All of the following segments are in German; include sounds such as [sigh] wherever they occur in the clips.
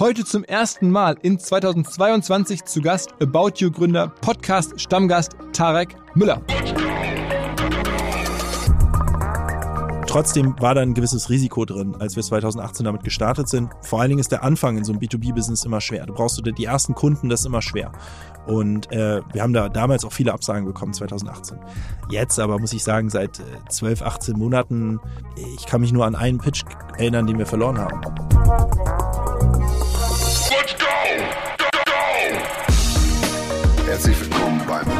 Heute zum ersten Mal in 2022 zu Gast About You Gründer, Podcast Stammgast Tarek Müller. Trotzdem war da ein gewisses Risiko drin, als wir 2018 damit gestartet sind. Vor allen Dingen ist der Anfang in so einem B2B-Business immer schwer. Du brauchst die ersten Kunden, das ist immer schwer. Und äh, wir haben da damals auch viele Absagen bekommen, 2018. Jetzt aber muss ich sagen, seit äh, 12, 18 Monaten, ich kann mich nur an einen Pitch erinnern, den wir verloren haben. Herzlich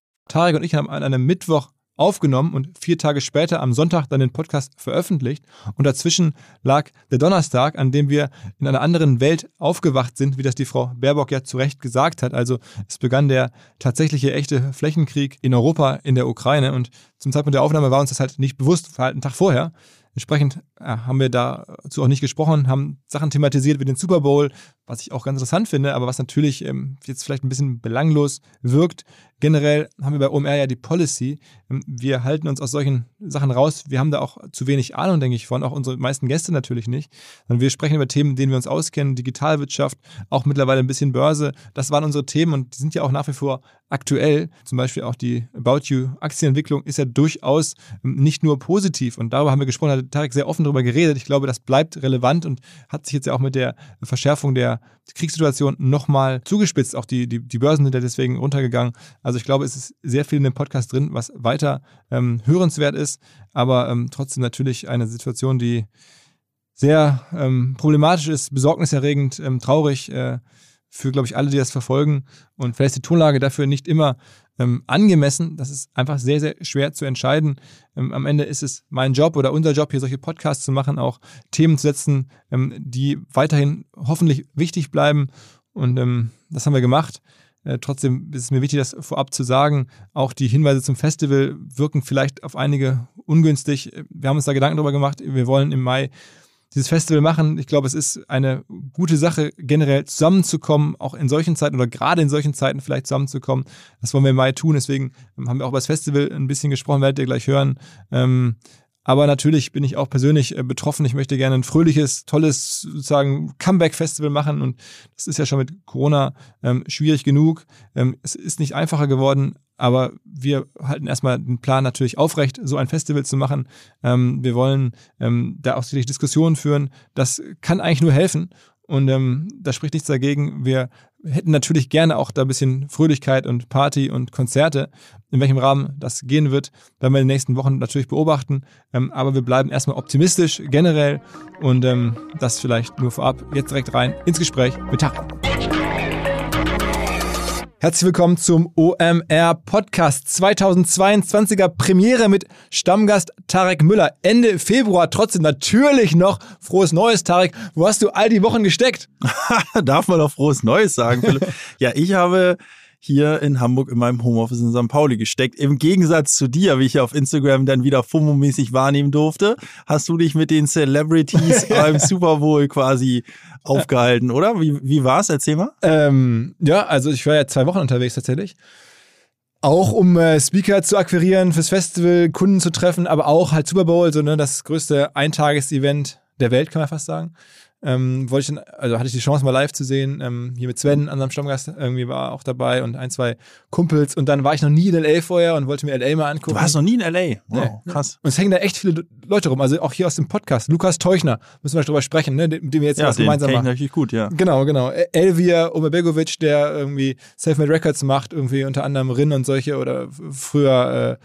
Tarek und ich haben an einem Mittwoch aufgenommen und vier Tage später am Sonntag dann den Podcast veröffentlicht. Und dazwischen lag der Donnerstag, an dem wir in einer anderen Welt aufgewacht sind, wie das die Frau Baerbock ja zu Recht gesagt hat. Also es begann der tatsächliche echte Flächenkrieg in Europa, in der Ukraine. Und zum Zeitpunkt der Aufnahme war uns das halt nicht bewusst, halt einen Tag vorher. Entsprechend haben wir dazu auch nicht gesprochen, haben Sachen thematisiert wie den Super Bowl, was ich auch ganz interessant finde, aber was natürlich ähm, jetzt vielleicht ein bisschen belanglos wirkt. Generell haben wir bei OMR ja die Policy. Ähm, wir halten uns aus solchen Sachen raus. Wir haben da auch zu wenig Ahnung, denke ich, von, auch unsere meisten Gäste natürlich nicht. Und wir sprechen über Themen, denen wir uns auskennen, Digitalwirtschaft, auch mittlerweile ein bisschen Börse. Das waren unsere Themen und die sind ja auch nach wie vor aktuell. Zum Beispiel auch die About You Aktienentwicklung ist ja durchaus ähm, nicht nur positiv. Und darüber haben wir gesprochen, hat Tarek sehr offen darüber geredet. Ich glaube, das bleibt relevant und hat sich jetzt ja auch mit der Verschärfung der Kriegssituation nochmal zugespitzt. Auch die, die, die Börsen sind ja deswegen runtergegangen. Also ich glaube, es ist sehr viel in dem Podcast drin, was weiter ähm, hörenswert ist, aber ähm, trotzdem natürlich eine Situation, die sehr ähm, problematisch ist, besorgniserregend, ähm, traurig äh, für, glaube ich, alle, die das verfolgen. Und vielleicht ist die Tonlage dafür nicht immer ähm, angemessen. Das ist einfach sehr, sehr schwer zu entscheiden. Ähm, am Ende ist es mein Job oder unser Job, hier solche Podcasts zu machen, auch Themen zu setzen, ähm, die weiterhin hoffentlich wichtig bleiben. Und ähm, das haben wir gemacht. Äh, trotzdem ist es mir wichtig, das vorab zu sagen. Auch die Hinweise zum Festival wirken vielleicht auf einige ungünstig. Wir haben uns da Gedanken darüber gemacht. Wir wollen im Mai dieses Festival machen. Ich glaube, es ist eine gute Sache, generell zusammenzukommen, auch in solchen Zeiten oder gerade in solchen Zeiten vielleicht zusammenzukommen. Das wollen wir im Mai tun. Deswegen ähm, haben wir auch über das Festival ein bisschen gesprochen, werdet ihr gleich hören. Ähm, aber natürlich bin ich auch persönlich äh, betroffen. Ich möchte gerne ein fröhliches, tolles sozusagen Comeback-Festival machen. Und das ist ja schon mit Corona ähm, schwierig genug. Ähm, es ist nicht einfacher geworden, aber wir halten erstmal den Plan natürlich aufrecht, so ein Festival zu machen. Ähm, wir wollen ähm, da auch sicherlich Diskussionen führen. Das kann eigentlich nur helfen. Und ähm, da spricht nichts dagegen. Wir hätten natürlich gerne auch da ein bisschen Fröhlichkeit und Party und Konzerte. In welchem Rahmen das gehen wird, werden wir in den nächsten Wochen natürlich beobachten. Ähm, aber wir bleiben erstmal optimistisch generell und ähm, das vielleicht nur vorab. Jetzt direkt rein ins Gespräch mit Tag. Herzlich willkommen zum OMR Podcast 2022er Premiere mit Stammgast Tarek Müller. Ende Februar trotzdem natürlich noch frohes Neues, Tarek. Wo hast du all die Wochen gesteckt? [laughs] Darf man doch frohes Neues sagen, Philipp? [laughs] ja, ich habe hier in Hamburg in meinem Homeoffice in St. Pauli gesteckt. Im Gegensatz zu dir, wie ich auf Instagram dann wieder FOMO-mäßig wahrnehmen durfte, hast du dich mit den Celebrities [laughs] beim Super Bowl quasi aufgehalten, oder? Wie, wie war's? Erzähl mal. Ähm, ja, also ich war ja zwei Wochen unterwegs tatsächlich. Auch um äh, Speaker zu akquirieren fürs Festival, Kunden zu treffen, aber auch halt Super Bowl, so ne, das größte Eintages-Event der Welt, kann man fast sagen. Ähm, wollte ich dann, also hatte ich die Chance mal live zu sehen, ähm, hier mit Sven, unserem Stammgast, irgendwie war auch dabei und ein, zwei Kumpels und dann war ich noch nie in L.A. vorher und wollte mir L.A. mal angucken. Du warst noch nie in L.A.? Wow, Nee. krass. Und es hängen da echt viele Leute rum, also auch hier aus dem Podcast. Lukas Teuchner, müssen wir drüber sprechen, ne, mit dem wir jetzt Ja, was den gemeinsam machen. natürlich gut, ja. Genau, genau. El- Elvir Omerbegovic, der irgendwie Selfmade Records macht, irgendwie unter anderem Rin und solche oder früher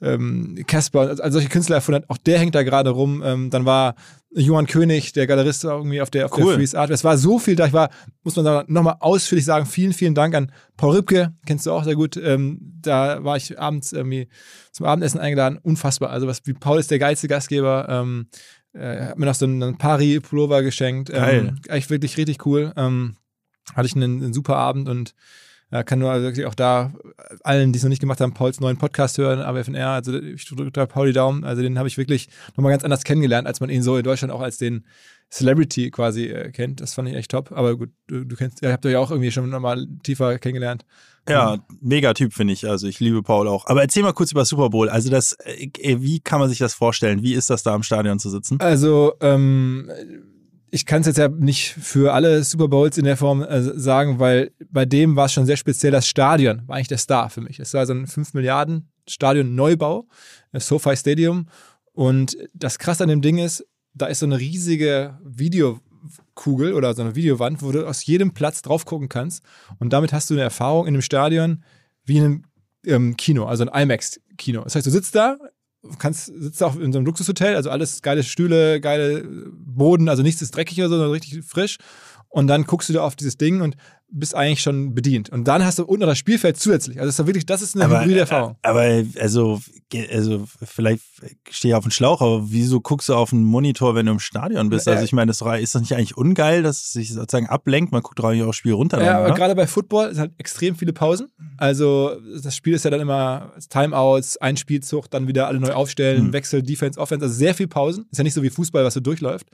äh, ähm, Casper, also also solche Künstler erfunden hat, auch der hängt da gerade rum. Ähm, dann war Johann König, der Galerist, war irgendwie auf der, auf Cool. der Freeze Art. Es war so viel da. Ich war, muss man sagen, nochmal ausführlich sagen, vielen, vielen Dank an Paul Rübke, kennst du auch sehr gut. Ähm, da war ich abends irgendwie zum Abendessen eingeladen. Unfassbar. Also was wie Paul ist der geilste Gastgeber. Ähm, äh, hat mir noch so einen, einen Pari-Pullover geschenkt. Geil. Ähm, echt wirklich richtig cool. Ähm, hatte ich einen, einen super Abend und kann nur also wirklich auch da allen, die es noch nicht gemacht haben, Pauls neuen Podcast hören, AWFNR, also ich drücke da Paul die Daumen, also den habe ich wirklich nochmal ganz anders kennengelernt, als man ihn so in Deutschland auch als den Celebrity quasi äh, kennt. Das fand ich echt top. Aber gut, du, du kennst, ihr habt euch ja auch irgendwie schon nochmal tiefer kennengelernt. Ja, mega Typ finde ich. Also ich liebe Paul auch. Aber erzähl mal kurz über Super Bowl. Also das, äh, wie kann man sich das vorstellen? Wie ist das da im Stadion zu sitzen? Also, ähm, ich kann es jetzt ja nicht für alle Super Bowls in der Form äh, sagen, weil bei dem war es schon sehr speziell. Das Stadion war eigentlich der Star für mich. Es war so ein 5 Milliarden Stadion Neubau, das SoFi Stadium. Und das Krasse an dem Ding ist, da ist so eine riesige Videokugel oder so eine Videowand, wo du aus jedem Platz drauf gucken kannst. Und damit hast du eine Erfahrung in einem Stadion wie in einem ähm, Kino, also ein IMAX-Kino. Das heißt, du sitzt da, kannst, sitzt auch in so einem Luxushotel, also alles geile Stühle, geile Boden, also nichts ist dreckig oder so, sondern richtig frisch. Und dann guckst du da auf dieses Ding und bist eigentlich schon bedient. Und dann hast du unten das Spielfeld zusätzlich. Also das ist wirklich, das ist eine hybride Erfahrung. Aber also, also vielleicht stehe ich auf dem Schlauch, aber wieso guckst du auf einen Monitor, wenn du im Stadion bist? Also ich meine, das ist das nicht eigentlich ungeil, dass es sich sozusagen ablenkt? Man guckt doch eigentlich auch das Spiel runter. Ja, aber oder? gerade bei Football ist halt extrem viele Pausen. Also das Spiel ist ja dann immer Timeouts, ein Spielzug, dann wieder alle neu aufstellen, Hm. Wechsel, Defense, Offense, also sehr viel Pausen. Ist ja nicht so wie Fußball, was so durchläuft.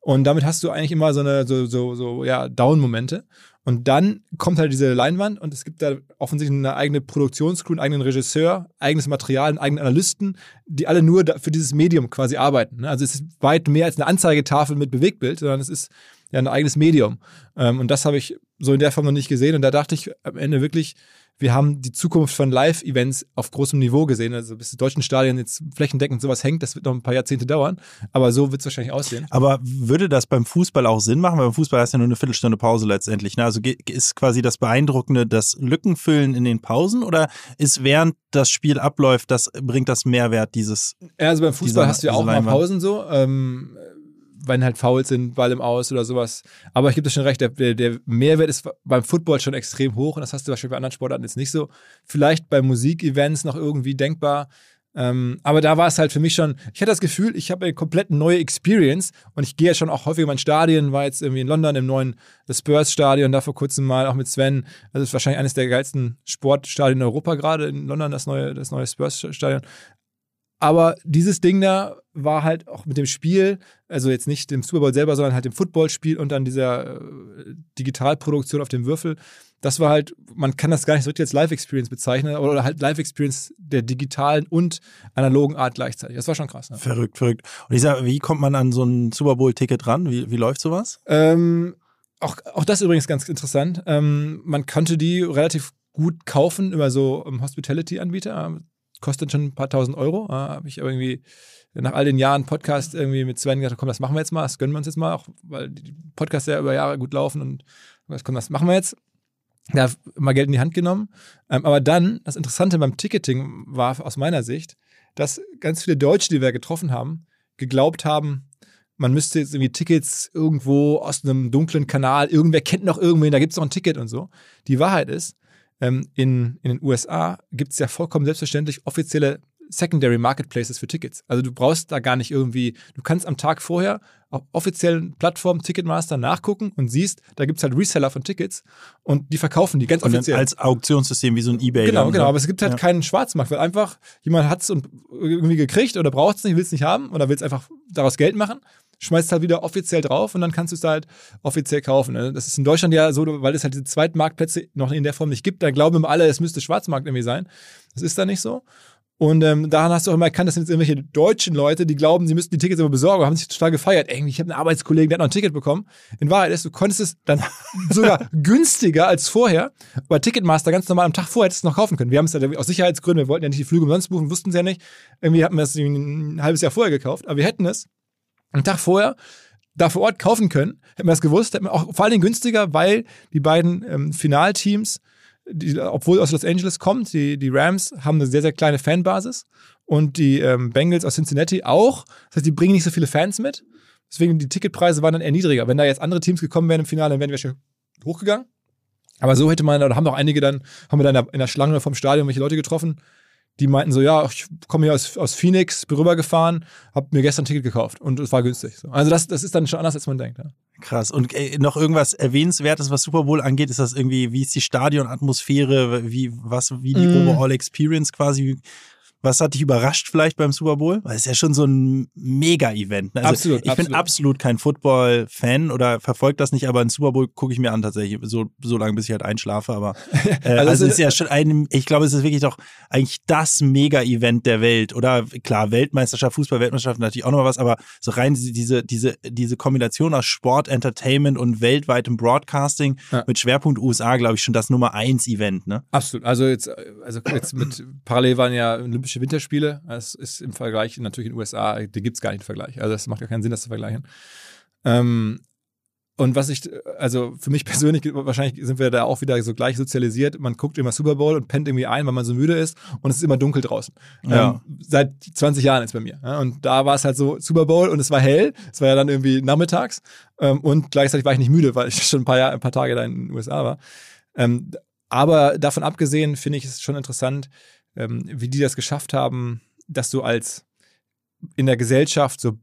Und damit hast du eigentlich immer so eine so, so, so ja, Down-Momente. Und dann kommt halt diese Leinwand und es gibt da offensichtlich eine eigene Produktionscrew, einen eigenen Regisseur, eigenes Material, einen eigenen Analysten, die alle nur für dieses Medium quasi arbeiten. ne? Also es ist weit mehr als eine Anzeigetafel mit Bewegtbild, sondern es ist ja ein eigenes Medium. Ähm, und das habe ich so in der Form noch nicht gesehen. Und da dachte ich am Ende wirklich, wir haben die Zukunft von Live-Events auf großem Niveau gesehen. Also bis die deutschen Stadien jetzt flächendeckend sowas hängt, das wird noch ein paar Jahrzehnte dauern. Aber so wird es wahrscheinlich aussehen. Aber würde das beim Fußball auch Sinn machen? Weil beim Fußball hast du ja nur eine Viertelstunde Pause letztendlich. Ne? Also ist quasi das Beeindruckende das Lückenfüllen in den Pausen oder ist während das Spiel abläuft, das bringt das Mehrwert dieses Ja, also beim Fußball Diese- hast du ja auch mal. Pausen so, ähm, wenn halt Fouls sind, Ball im Aus oder sowas. Aber ich gebe dir schon recht, der, der, Mehrwert ist beim Football schon extrem hoch und das hast du wahrscheinlich bei anderen Sportarten jetzt nicht so. Vielleicht bei Musikevents noch irgendwie denkbar. Ähm, aber da war es halt für mich schon, ich hatte das Gefühl, ich habe eine komplett neue Experience und ich gehe ja schon auch häufiger in Stadien, war jetzt irgendwie in London im neuen Spurs-Stadion, da vor kurzem mal auch mit Sven. Das ist wahrscheinlich eines der geilsten Sportstadien in Europa gerade, in London, das neue, das neue Spurs-Stadion. Aber dieses Ding da war halt auch mit dem Spiel, also jetzt nicht dem Super Bowl selber, sondern halt dem Footballspiel und dann dieser äh, Digitalproduktion auf dem Würfel. Das war halt, man kann das gar nicht so richtig als Live-Experience bezeichnen, oder halt Live-Experience der digitalen und analogen Art gleichzeitig. Das war schon krass. Ne? verrückt, verrückt. Und ich sage, wie kommt man an so ein Super Bowl-Ticket ran? Wie, wie läuft sowas? Ähm, auch, auch das übrigens ganz interessant. Ähm, man konnte die relativ gut kaufen über so ähm, Hospitality-Anbieter. Kostet schon ein paar tausend Euro. Äh, Habe ich irgendwie nach all den Jahren Podcast irgendwie mit Sven gesagt, komm, das machen wir jetzt mal, das gönnen wir uns jetzt mal, auch weil die Podcasts ja über Jahre gut laufen und komm, das machen wir jetzt. Ja, mal Geld in die Hand genommen. Ähm, aber dann, das Interessante beim Ticketing war aus meiner Sicht, dass ganz viele Deutsche, die wir getroffen haben, geglaubt haben, man müsste jetzt irgendwie Tickets irgendwo aus einem dunklen Kanal, irgendwer kennt noch irgendwen, da gibt es noch ein Ticket und so. Die Wahrheit ist, ähm, in, in den USA gibt es ja vollkommen selbstverständlich offizielle Secondary Marketplaces für Tickets. Also du brauchst da gar nicht irgendwie, du kannst am Tag vorher auf offiziellen Plattformen Ticketmaster nachgucken und siehst, da gibt es halt Reseller von Tickets und die verkaufen die ganz Und offiziell. als Auktionssystem wie so ein Ebay. Genau, dann, genau, aber es gibt halt Ja. keinen Schwarzmarkt, weil einfach jemand hat es und irgendwie gekriegt oder braucht es nicht, will es nicht haben oder will es einfach daraus Geld machen, schmeißt halt wieder offiziell drauf und dann kannst du es halt offiziell kaufen. ne? Das ist in Deutschland ja so, weil es halt diese Zweitmarktplätze noch in der Form nicht gibt, da glauben immer alle, es müsste Schwarzmarkt irgendwie sein. Das ist da nicht so. Und ähm, daran hast du auch immer erkannt, das sind jetzt irgendwelche deutschen Leute, die glauben, sie müssten die Tickets immer besorgen, haben sich total gefeiert. Ey, ich habe einen Arbeitskollegen, der hat noch ein Ticket bekommen. In Wahrheit ist, du konntest es dann [laughs] sogar günstiger als vorher. Bei Ticketmaster ganz normal am Tag vorher hättest du es noch kaufen können. Wir haben es ja aus Sicherheitsgründen, wir wollten ja nicht die Flüge umsonst buchen, wussten es ja nicht. Irgendwie hatten wir es ein halbes Jahr vorher gekauft, aber wir hätten es einen Tag vorher da vor Ort kaufen können. Hätten wir das gewusst, hätten wir auch vor Dingen günstiger, weil die beiden ähm, Finalteams, die, obwohl aus Los Angeles kommt, die, die Rams haben eine sehr, sehr kleine Fanbasis und die ähm, Bengals aus Cincinnati auch. Das heißt, die bringen nicht so viele Fans mit. Deswegen die Ticketpreise waren dann eher niedriger. Wenn da jetzt andere Teams gekommen wären im Finale, dann wären wir schon hochgegangen. Aber so hätte man, oder haben auch einige dann, haben wir dann in der Schlange vom Stadion welche Leute getroffen, die meinten so, ja, ich komme hier aus, aus Phoenix, bin rübergefahren, habe mir gestern ein Ticket gekauft und es war günstig. So. Also das, das ist dann schon anders, als man denkt. Ja. Krass. Und äh, noch irgendwas Erwähnenswertes, was Super Bowl angeht, ist das irgendwie, wie ist die Stadionatmosphäre, wie, was, wie die Mm. Overall Experience quasi, was hat dich überrascht vielleicht beim Super Bowl? Weil es ist ja schon so ein Mega-Event. ne? Also Absolut, Ich bin absolut. absolut kein Football-Fan oder verfolge das nicht, aber ein Super Bowl gucke ich mir an tatsächlich, so, so lange, bis ich halt einschlafe. Aber [laughs] äh, Also also, es ist ja schon ein, ich glaube, es ist wirklich doch eigentlich das Mega-Event der Welt. Oder klar, Weltmeisterschaft, Fußball-Weltmeisterschaft natürlich auch nochmal was, aber so rein diese, diese, diese, diese Kombination aus Sport, Entertainment und weltweitem Broadcasting Ja. mit Schwerpunkt USA, glaube ich, schon das Nummer eins Event, ne? Absolut. Also jetzt, also jetzt mit parallel waren ja Olympische Winterspiele. Das ist im Vergleich natürlich in den USA, die gibt es gar nicht im Vergleich. Also es macht ja keinen Sinn, das zu vergleichen. Ähm, und was ich, also für mich [laughs] persönlich, wahrscheinlich sind wir da auch wieder so gleich sozialisiert. Man guckt immer Super Bowl und pennt irgendwie ein, weil man so müde ist und es ist immer dunkel draußen. Ja. Ähm, seit 20 Jahren ist bei mir. Und da war es halt so Super Bowl und es war hell. Es war ja dann irgendwie nachmittags. Ähm, und gleichzeitig war ich nicht müde, weil ich [laughs] schon ein paar, Jahr, ein paar Tage da in den USA war. Ähm, aber davon abgesehen finde ich es schon interessant, ähm, wie die das geschafft haben, dass du als in der Gesellschaft so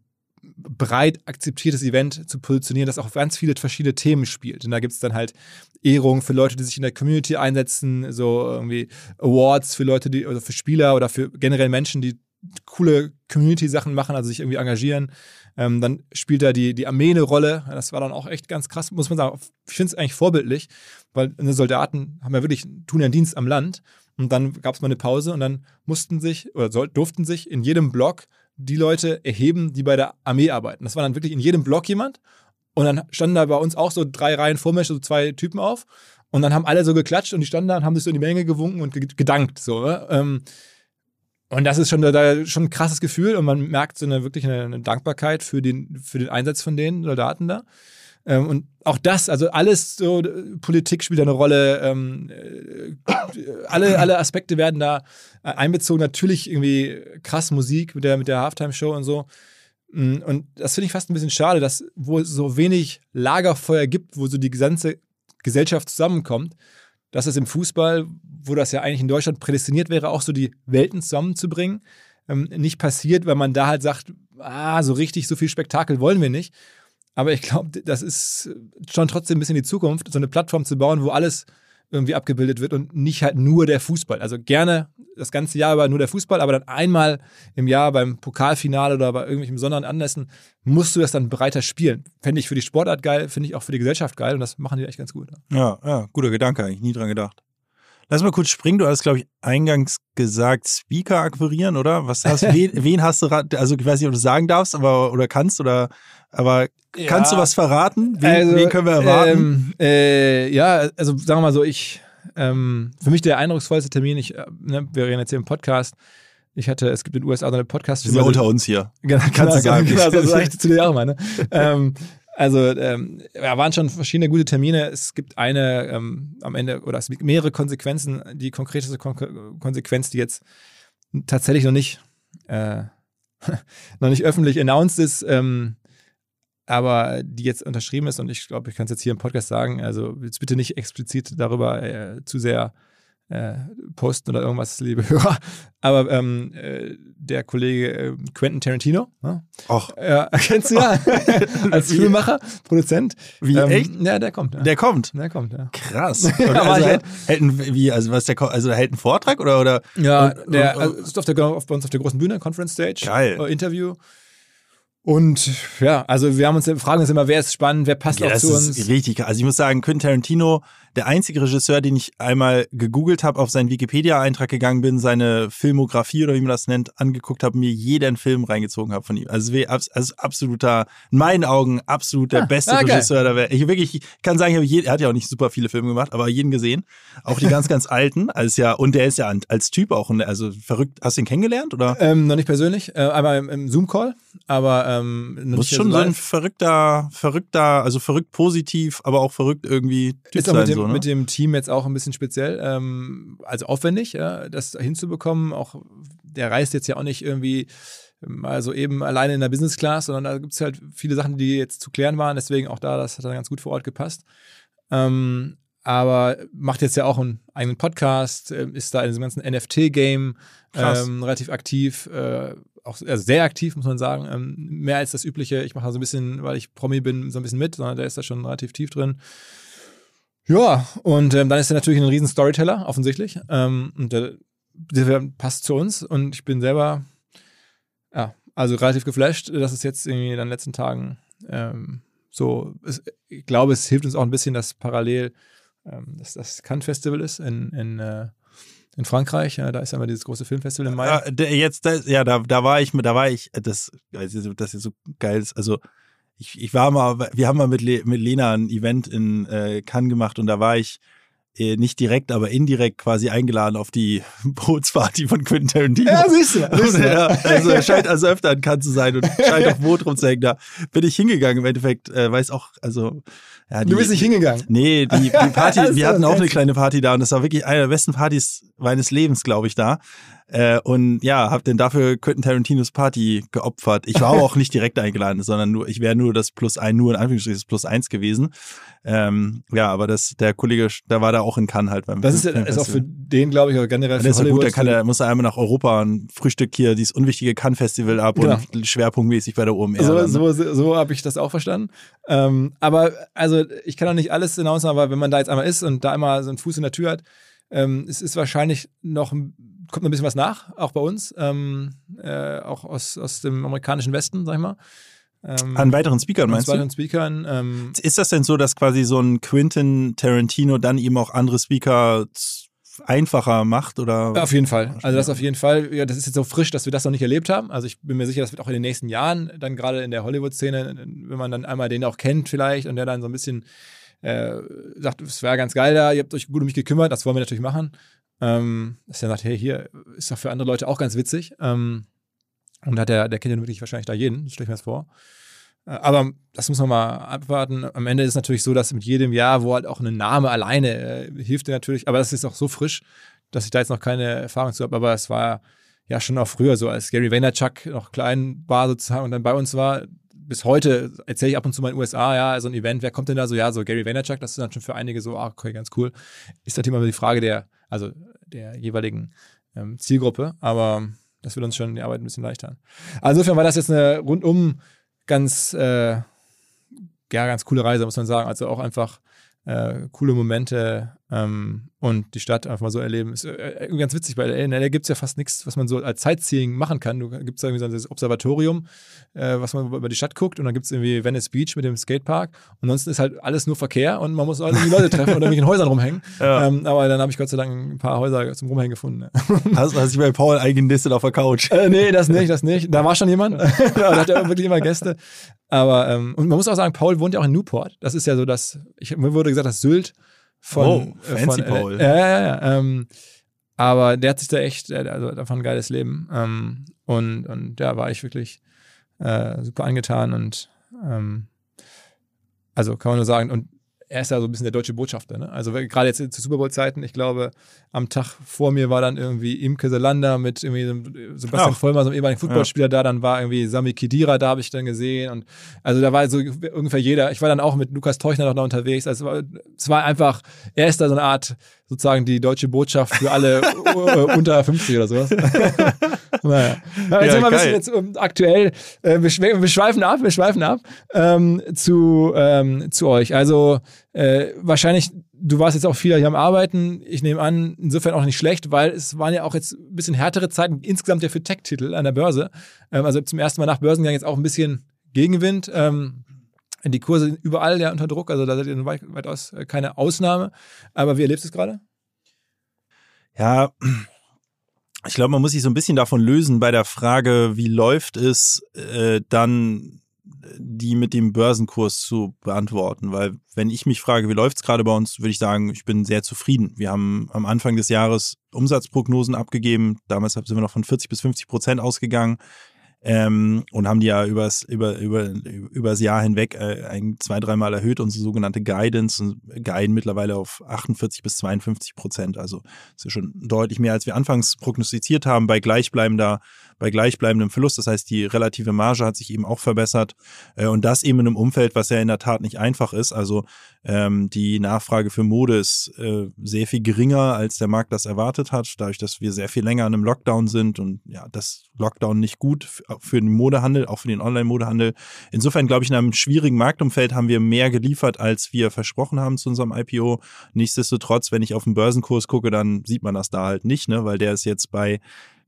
breit akzeptiertes Event zu positionieren, das auch ganz viele verschiedene Themen spielt. Und da gibt es dann halt Ehrungen für Leute, die sich in der Community einsetzen, so irgendwie Awards für Leute, die, oder für Spieler oder für generell Menschen, die coole Community-Sachen machen, also sich irgendwie engagieren. Ähm, dann spielt da die, die Armee eine Rolle. Das war dann auch echt ganz krass, muss man sagen. Ich finde es eigentlich vorbildlich, weil Soldaten haben ja wirklich, tun ja einen Dienst am Land. Und dann gab es mal eine Pause und dann mussten sich oder soll, durften sich in jedem Block die Leute erheben, die bei der Armee arbeiten. Das war dann wirklich in jedem Block jemand. Und dann standen da bei uns auch so drei Reihen vor mir, so zwei Typen auf. Und dann haben alle so geklatscht und die standen da und haben sich so in die Menge gewunken und ge- gedankt. So, ne? ähm, und das ist schon, da, schon ein krasses Gefühl und man merkt so eine wirklich eine, eine Dankbarkeit für den, für den Einsatz von den Soldaten da. Ähm, und auch das, also alles so, äh, Politik spielt eine Rolle, ähm, äh, alle, alle Aspekte werden da äh, einbezogen. Natürlich irgendwie krass Musik mit der, mit der Halftime-Show und so. Mm, Und das finde ich fast ein bisschen schade, dass wo es so wenig Lagerfeuer gibt, wo so die ganze Gesellschaft zusammenkommt, dass es im Fußball, wo das ja eigentlich in Deutschland prädestiniert wäre, auch so die Welten zusammenzubringen, ähm, nicht passiert, weil man da halt sagt, ah, so richtig, so viel Spektakel wollen wir nicht. Aber ich glaube, das ist schon trotzdem ein bisschen die Zukunft, so eine Plattform zu bauen, wo alles irgendwie abgebildet wird und nicht halt nur der Fußball. Also gerne das ganze Jahr über nur der Fußball, aber dann einmal im Jahr beim Pokalfinale oder bei irgendwelchen besonderen Anlässen musst du das dann breiter spielen. Fände ich für die Sportart geil, finde ich auch für die Gesellschaft geil und das machen die echt ganz gut. Ja, ja, guter Gedanke, eigentlich nie dran gedacht. Lass mal kurz springen. Du hast, glaube ich, eingangs gesagt, Speaker akquirieren, oder? Was hast, [laughs] wen, wen hast du, also ich weiß nicht, ob du sagen darfst, aber oder kannst oder, aber kannst du was verraten? Wen, Also, wen können wir erwarten? Ähm, äh, ja, also sagen wir mal so, ich, ähm, für mich der eindrucksvollste Termin, ich, äh, ne, wir reden jetzt hier im Podcast. Ich hatte, es gibt in den USA so eine podcast Wir sind ja unter uns hier. [laughs] Genau, Kannst du sagen. Genau, das sag ich zu dir auch meine. [laughs] ähm, also, ähm, ja, waren schon verschiedene gute Termine. Es gibt eine ähm, am Ende, oder es gibt mehrere Konsequenzen. Die konkreteste Kon Konsequenz, die jetzt tatsächlich noch nicht, äh, [laughs] noch nicht öffentlich announced ist, ähm, aber die jetzt unterschrieben ist und ich glaube, ich kann es jetzt hier im Podcast sagen, also jetzt bitte nicht explizit darüber äh, zu sehr äh, posten oder irgendwas, liebe [laughs] Hörer. Aber ähm, äh, der Kollege äh, Quentin Tarantino. Ne? Och, Ja, [laughs] kennst du ja. [laughs] Als? Filmemacher, Produzent. Wie, echt? Ja, der kommt. Ja. der kommt. der kommt, ja. Krass. Und Ja, also hält, hält ein, wie, also was der, also hält einen Vortrag oder, oder? Ja, Und- der und- also, ist auf der, auf, bei uns auf der großen Bühne, Conference Stage. Geil. Äh, Interview. Und ja, also wir haben uns, fragen uns immer, wer ist spannend, wer passt Ja, auch das zu ist uns. richtig. Also ich muss sagen, Quentin Tarantino, der einzige Regisseur, den ich einmal gegoogelt habe, auf seinen Wikipedia-Eintrag gegangen bin, seine Filmografie oder wie man das nennt, angeguckt habe, mir jeden Film reingezogen habe von ihm. Also, also absoluter, in meinen Augen absolut der Ah, beste ah. Regisseur der Welt. Ich wirklich, ich kann sagen, jeden, er hat ja auch nicht super viele Filme gemacht, aber jeden gesehen. Auch die ganz, ganz alten. Als ja, und der ist ja als Typ auch, also verrückt. Hast du ihn kennengelernt oder? Ähm, noch nicht persönlich, äh, einmal im, im Zoom-Call, aber ähm, Du bist schon so ein verrückter, verrückter, also verrückt positiv, aber auch verrückt irgendwie Typ ist auch mit dem, so, ne? mit dem Team jetzt auch ein bisschen speziell, ähm, also aufwendig, ja, das hinzubekommen. Auch der reist jetzt ja auch nicht irgendwie mal so eben alleine in der Business Class, sondern da gibt es halt viele Sachen, die jetzt zu klären waren. Deswegen auch da, das hat dann ganz gut vor Ort gepasst. Ähm, aber macht jetzt ja auch einen eigenen Podcast, äh, ist da in diesem ganzen NFT-Game ähm, relativ aktiv, äh, auch sehr aktiv, muss man sagen. Ähm, mehr als das Übliche. Ich mache so ein bisschen, weil ich Promi bin, so ein bisschen mit, sondern der ist da schon relativ tief drin. Ja, und ähm, dann ist er natürlich ein riesen Storyteller, offensichtlich. Ähm, und der, der passt zu uns und ich bin selber, ja, also relativ geflasht, dass es jetzt irgendwie in den letzten Tagen ähm, so, es, ich glaube, es hilft uns auch ein bisschen, dass parallel ähm, das Cannes Festival ist in, in, äh, in Frankreich. Ja, da ist ja immer dieses große Filmfestival im Mai. Ja, der, jetzt, da, ja, da, da war ich, da war ich, das, das ist das so geil. Also, ich, ich war mal, wir haben mal mit, Le, mit Lena ein Event in äh, Cannes gemacht und da war ich nicht direkt, aber indirekt quasi eingeladen auf die [laughs] Bootsparty von Quentin Tarantino. Ja, siehst du, [laughs] du. ja, also er scheint also öfter an Cannes zu sein und scheint auf Boot rumzuhängen. Da bin ich hingegangen im Endeffekt, äh, weiß auch, also ja, du bist nicht hingegangen. Nee, die, die [laughs] Party, wir hatten auch eine kleine Party da und das war wirklich eine der besten Partys meines Lebens, glaube ich, da. Äh, und ja, hab denn dafür Quentin Tarantinos Party geopfert. Ich war auch nicht direkt eingeladen, [laughs] sondern nur, ich wäre nur das Plus ein, nur in Anführungsstrichen das Plus eins gewesen. Ähm, ja, aber das, der Kollege, der war da auch in Cannes halt beim Das ist, ja- ist auch für den, glaube ich, oder generell für ist ja gut, der kann, der muss er einmal nach Europa und frühstückt hier dieses unwichtige Cannes-Festival ab Genau. und schwerpunktmäßig bei der OMR. so dann, ne? so, so, habe ich das auch verstanden. Ähm, aber also ich kann auch nicht alles hinaus, aber wenn man da jetzt einmal ist und da einmal so einen Fuß in der Tür hat, ähm, es ist wahrscheinlich noch, ein- kommt noch ein bisschen was nach, auch bei uns, ähm, äh, auch aus, aus dem amerikanischen Westen, sag ich mal. Ähm, An weiteren Speakern an meinst du? weiteren Speakern. Ähm, Ist das denn so, dass quasi so ein Quentin Tarantino dann eben auch andere Speaker einfacher macht oder? Auf jeden Fall. Also das auf jeden Fall. Ja, das ist jetzt so frisch, dass wir das noch nicht erlebt haben. Also ich bin mir sicher, das wird auch in den nächsten Jahren dann gerade in der Hollywood-Szene, wenn man dann einmal den auch kennt vielleicht und der dann so ein bisschen äh, sagt, es wäre ganz geil da, ihr habt euch gut um mich gekümmert, das wollen wir natürlich machen. Ähm, dass er sagt, hey, hier ist doch für andere Leute auch ganz witzig. Ähm, und hat der, der kennt ja wirklich wahrscheinlich da jeden, stelle ich mir das vor. Äh, Aber das muss man mal abwarten. Am Ende ist es natürlich so, dass mit jedem Jahr, wo halt auch ein Name alleine äh, hilft dir natürlich, aber das ist auch so frisch, dass ich da jetzt noch keine Erfahrung zu habe. Aber es war ja schon auch früher so, als Gary Vaynerchuk noch klein war sozusagen und dann bei uns war. Bis heute erzähle ich ab und zu mal in den USA, ja, so ein Event, wer kommt denn da so? Ja, so Gary Vaynerchuk, das ist dann schon für einige so, ah, okay, ganz cool. Ist natürlich immer die Frage der, also der jeweiligen ähm, Zielgruppe, aber das wird uns schon die Arbeit ein bisschen leichter. Also insofern war das jetzt eine rundum ganz, äh, ja, ganz coole Reise, muss man sagen. Also auch einfach äh, coole Momente ähm, und die Stadt einfach mal so erleben. Ist äh, irgendwie ganz witzig, weil in LA gibt es ja fast nichts, was man so als Sightseeing machen kann. Du gibt es irgendwie so dieses Observatorium, äh, was man über die Stadt guckt und dann gibt es irgendwie Venice Beach mit dem Skatepark. Und ansonsten ist halt alles nur Verkehr und man muss halt irgendwie Leute treffen oder in Häusern rumhängen. [laughs] Ja. Ähm, aber dann habe ich Gott sei Dank ein paar Häuser zum Rumhängen gefunden. [laughs] Hast, hast dich bei Paul eingenistet auf der Couch? Äh, nee, das nicht, das nicht. Da war schon jemand. [laughs] da hat er wirklich immer Gäste. Aber, ähm, und man muss auch sagen, Paul wohnt ja auch in Newport. Das ist ja so, dass, ich, mir wurde gesagt, das Sylt von. Oh, äh, fancy von, Paul. Ja, ja, ja. Ähm, aber der hat sich da echt, äh, also davon ein geiles Leben. Ähm, und, und da war ich wirklich äh, super angetan und ähm, also kann man nur sagen, und er ist ja so ein bisschen der deutsche Botschafter. Ne? Also gerade jetzt zu Super Bowl-Zeiten, ich glaube, am Tag vor mir war dann irgendwie Imke Selander mit irgendwie Sebastian Ach. Vollmer, so einem ehemaligen Footballspieler da, dann war irgendwie Sami Khedira, da habe ich dann gesehen und also da war so ungefähr jeder. Ich war dann auch mit Lukas Teuchner noch da unterwegs. Also es war einfach, er ist da so eine Art, sozusagen die deutsche Botschaft für alle [laughs] äh, unter 50 oder sowas. [laughs] naja. Na, jetzt Ja, sind wir ein bisschen jetzt ähm, aktuell, äh, wir, wir schweifen ab, wir schweifen ab ähm, zu, ähm, zu euch. Also äh, wahrscheinlich, du warst jetzt auch viel hier am Arbeiten. Ich nehme an, insofern auch nicht schlecht, weil es waren ja auch jetzt ein bisschen härtere Zeiten insgesamt ja für Tech-Titel an der Börse. Ähm, also zum ersten Mal nach Börsengang jetzt auch ein bisschen Gegenwind. Ähm, die Kurse sind überall ja unter Druck, also da seid ihr weit, weitaus äh, keine Ausnahme. Aber wie erlebst du es gerade? Ja, ich glaube, man muss sich so ein bisschen davon lösen bei der Frage, wie läuft es, äh, dann die mit dem Börsenkurs zu beantworten. Weil wenn ich mich frage, wie läuft es gerade bei uns, würde ich sagen, ich bin sehr zufrieden. Wir haben am Anfang des Jahres Umsatzprognosen abgegeben. Damals sind wir noch von 40 bis 50 Prozent ausgegangen. Ähm, und haben die ja übers, über, über, übers Jahr hinweg äh, ein, zwei, dreimal erhöht, unsere sogenannte Guidance und guiden mittlerweile auf 48 bis 52 Prozent. Also ist ja schon deutlich mehr, als wir anfangs prognostiziert haben, bei gleichbleibender, bei gleichbleibendem Verlust. Das heißt, die relative Marge hat sich eben auch verbessert. Äh, und das eben in einem Umfeld, was ja in der Tat nicht einfach ist. Also ähm, die Nachfrage für Mode ist äh, sehr viel geringer, als der Markt das erwartet hat, dadurch, dass wir sehr viel länger in einem Lockdown sind und ja, das Lockdown nicht gut f- für den Modehandel, auch für den Online-Modehandel. Insofern glaube ich, in einem schwierigen Marktumfeld haben wir mehr geliefert, als wir versprochen haben zu unserem IPO. Nichtsdestotrotz, wenn ich auf den Börsenkurs gucke, dann sieht man das da halt nicht, ne, weil der ist jetzt bei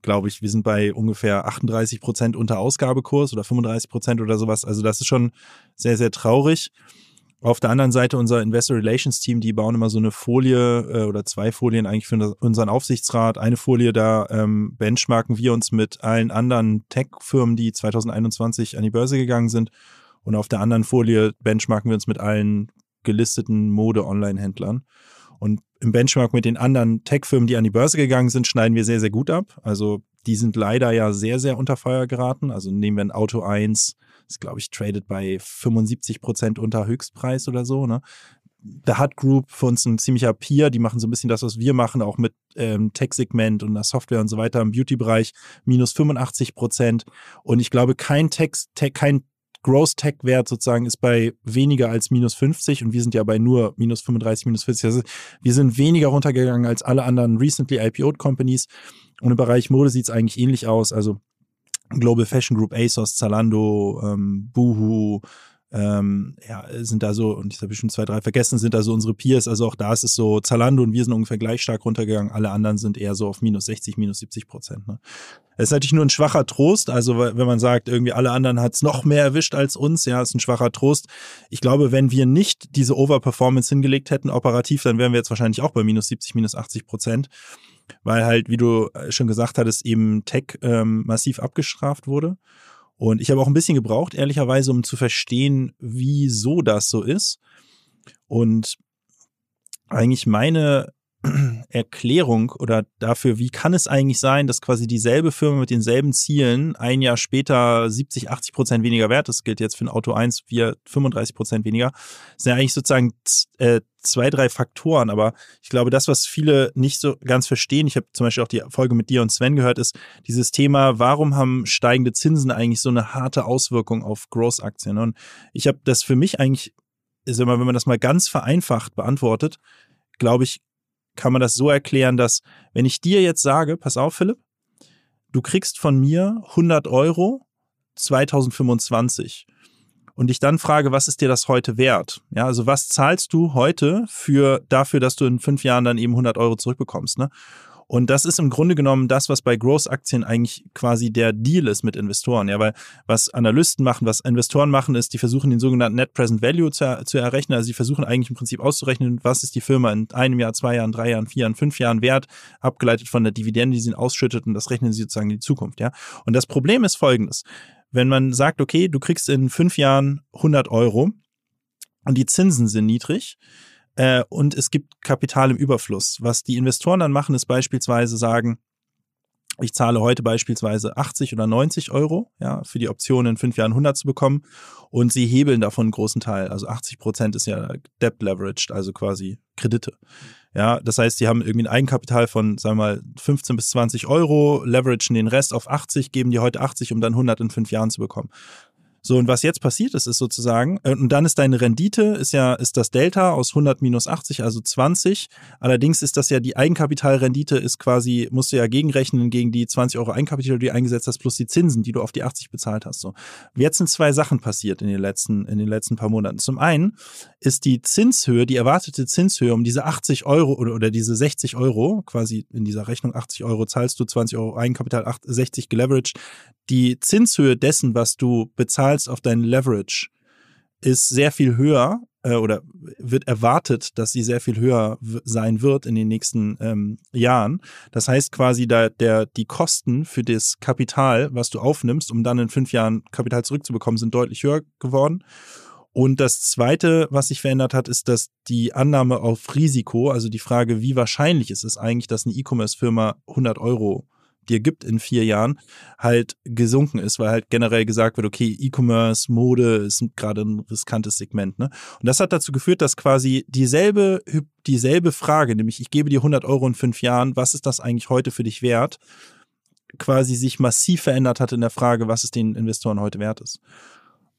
glaube ich, wir sind bei ungefähr 38 Prozent unter Ausgabekurs oder 35 Prozent oder sowas. Also das ist schon sehr, sehr traurig. Auf der anderen Seite unser Investor Relations Team, die bauen immer so eine Folie äh, oder zwei Folien eigentlich für unseren Aufsichtsrat. Eine Folie, da ähm, benchmarken wir uns mit allen anderen Tech-Firmen, die 2021 an die Börse gegangen sind. Und auf der anderen Folie benchmarken wir uns mit allen gelisteten Mode-Online-Händlern. Und im Benchmark mit den anderen Tech-Firmen, die an die Börse gegangen sind, schneiden wir sehr, sehr gut ab. Also die sind leider ja sehr, sehr unter Feuer geraten. Also nehmen wir ein Auto 1, ist, glaube ich, traded bei 75 Prozent unter Höchstpreis oder so. Ne? The Hut Group für uns ein ziemlicher Peer, die machen so ein bisschen das, was wir machen, auch mit ähm, Tech-Segment und der Software und so weiter im Beauty-Bereich, minus 85 Prozent. Und ich glaube, kein Tech, Tech kein Gross-Tech-Wert sozusagen ist bei weniger als minus 50 und wir sind ja bei nur minus 35, minus 40. Also wir sind weniger runtergegangen als alle anderen recently IPO'd Companies. Und im Bereich Mode sieht es eigentlich ähnlich aus. Also Global Fashion Group, ASOS, Zalando, ähm, Boohoo, ähm, ja, sind da so, und ich habe schon zwei, drei vergessen, sind da so unsere Peers. Also auch da ist es so, Zalando und wir sind ungefähr gleich stark runtergegangen. Alle anderen sind eher so auf minus 60, minus 70 Prozent. Ne? Es ist natürlich nur ein schwacher Trost. Also wenn man sagt, irgendwie alle anderen hat es noch mehr erwischt als uns, ja, ist ein schwacher Trost. Ich glaube, wenn wir nicht diese Overperformance hingelegt hätten operativ, dann wären wir jetzt wahrscheinlich auch bei minus 70, minus 80 Prozent. Weil halt, wie du schon gesagt hattest, eben Tech ähm, massiv abgestraft wurde. Und ich habe auch ein bisschen gebraucht, ehrlicherweise, um zu verstehen, wieso das so ist. Und eigentlich meine Erklärung oder dafür, wie kann es eigentlich sein, dass quasi dieselbe Firma mit denselben Zielen ein Jahr später 70, 80 Prozent weniger wert ist, gilt jetzt für ein Auto 1, wir 35 Prozent weniger, das sind ja eigentlich sozusagen äh, zwei, drei Faktoren, aber ich glaube, das, was viele nicht so ganz verstehen, ich habe zum Beispiel auch die Folge mit dir und Sven gehört, ist dieses Thema, warum haben steigende Zinsen eigentlich so eine harte Auswirkung auf Großaktien? Und ich habe das für mich eigentlich, immer, wenn man das mal ganz vereinfacht beantwortet, glaube ich, kann man das so erklären, dass wenn ich dir jetzt sage, pass auf, Philipp, du kriegst von mir 100 Euro 2025 und ich dann frage, was ist dir das heute wert? Ja, also was zahlst du heute für dafür, dass du in fünf Jahren dann eben 100 Euro zurückbekommst? Ne? Und das ist im Grunde genommen das, was bei Growth-Aktien eigentlich quasi der Deal ist mit Investoren. Ja, weil was Analysten machen, was Investoren machen, ist, die versuchen den sogenannten Net Present Value zu, zu errechnen. Also sie versuchen eigentlich im Prinzip auszurechnen, was ist die Firma in einem Jahr, zwei Jahren, drei Jahren, vier Jahren, fünf Jahren wert, abgeleitet von der Dividende, die sie ausschüttet. Und das rechnen sie sozusagen in die Zukunft. Ja, und das Problem ist folgendes. Wenn man sagt, okay, du kriegst in fünf Jahren 100 Euro und die Zinsen sind niedrig, äh, und es gibt Kapital im Überfluss. Was die Investoren dann machen, ist beispielsweise sagen, ich zahle heute beispielsweise 80 oder 90 Euro, ja, für die Option in fünf Jahren 100 zu bekommen und sie hebeln davon einen großen Teil. Also 80 Prozent ist ja debt leveraged, also quasi Kredite. Ja, das heißt, die haben irgendwie ein Eigenkapital von, sagen wir mal, 15 bis 20 Euro, leveragen den Rest auf 80, geben die heute 80, um dann 100 in fünf Jahren zu bekommen. So, und was jetzt passiert ist, ist sozusagen, äh, und dann ist deine Rendite, ist ja, ist das Delta aus 100 minus 80, also 20. Allerdings ist das ja die Eigenkapitalrendite ist quasi, musst du ja gegenrechnen gegen die 20 Euro Eigenkapital, die du eingesetzt hast, plus die Zinsen, die du auf die 80 bezahlt hast. So. Jetzt sind zwei Sachen passiert in den letzten, in den letzten paar Monaten. Zum einen ist die Zinshöhe, die erwartete Zinshöhe um diese 80 Euro oder, oder diese 60 Euro, quasi in dieser Rechnung 80 Euro zahlst du, 20 Euro Eigenkapital, 60 geleveraged. Die Zinshöhe dessen, was du bezahlst auf deinen Leverage, ist sehr viel höher äh, oder wird erwartet, dass sie sehr viel höher sein wird in den nächsten ähm, Jahren. Das heißt quasi, da der die Kosten für das Kapital, was du aufnimmst, um dann in fünf Jahren Kapital zurückzubekommen, sind deutlich höher geworden. Und das Zweite, was sich verändert hat, ist, dass die Annahme auf Risiko, also die Frage, wie wahrscheinlich ist es eigentlich, dass eine E-Commerce-Firma 100 Euro dir gibt in vier Jahren, halt gesunken ist, weil halt generell gesagt wird, okay, E-Commerce, Mode ist gerade ein riskantes Segment. Ne? Und das hat dazu geführt, dass quasi dieselbe, dieselbe Frage, nämlich ich gebe dir 100 Euro in fünf Jahren, was ist das eigentlich heute für dich wert, quasi sich massiv verändert hat in der Frage, was es den Investoren heute wert ist.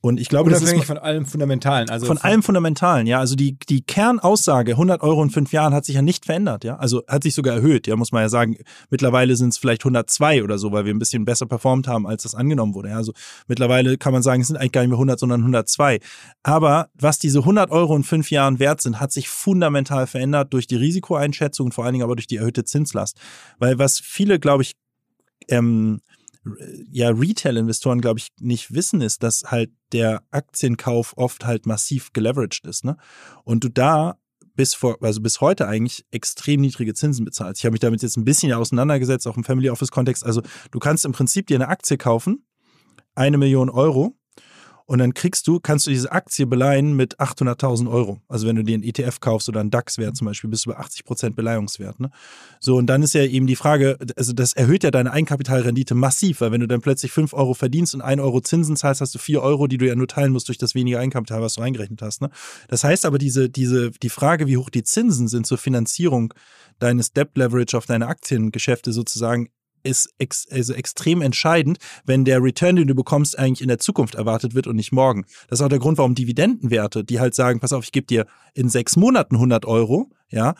Und ich glaube, Unabhängig das ist von allem Fundamentalen. Also von, von allem Fundamentalen, ja. Also die, die Kernaussage, 100 Euro in fünf Jahren, hat sich ja nicht verändert, ja. Also hat sich sogar erhöht, ja, muss man ja sagen. Mittlerweile sind es vielleicht 102 oder so, weil wir ein bisschen besser performt haben, als das angenommen wurde. Ja. Also mittlerweile kann man sagen, es sind eigentlich gar nicht mehr 100, sondern 102. Aber was diese 100 Euro in fünf Jahren wert sind, hat sich fundamental verändert durch die Risikoeinschätzung und vor allen Dingen aber durch die erhöhte Zinslast. Weil was viele, glaube ich, ähm, ja Retail-Investoren, glaube ich, nicht wissen, ist, dass halt der Aktienkauf oft halt massiv geleveraged ist. Ne? Und du da bis vor, also bis heute eigentlich extrem niedrige Zinsen bezahlst. Ich habe mich damit jetzt ein bisschen auseinandergesetzt, auch im Family Office-Kontext. Also du kannst im Prinzip dir eine Aktie kaufen, eine Million Euro, und dann kriegst du, kannst du diese Aktie beleihen mit 800.000 Euro. Also wenn du dir einen ETF kaufst oder einen DAX-Wert zum Beispiel, bist du bei 80 Prozent Beleihungswert. Ne? So, und dann ist ja eben die Frage, also das erhöht ja deine Eigenkapitalrendite massiv, weil wenn du dann plötzlich 5 Euro verdienst und 1 Euro Zinsen zahlst, hast du 4 Euro, die du ja nur teilen musst durch das weniger Eigenkapital, was du eingerechnet hast. Ne? Das heißt aber, diese, diese, die Frage, wie hoch die Zinsen sind zur Finanzierung deines Debt Leverage auf deine Aktiengeschäfte sozusagen, ist ex also extrem entscheidend, wenn der Return, den du bekommst, eigentlich in der Zukunft erwartet wird und nicht morgen. Das ist auch der Grund, warum Dividendenwerte, die halt sagen, pass auf, ich gebe dir in sechs Monaten 100 Euro, ja,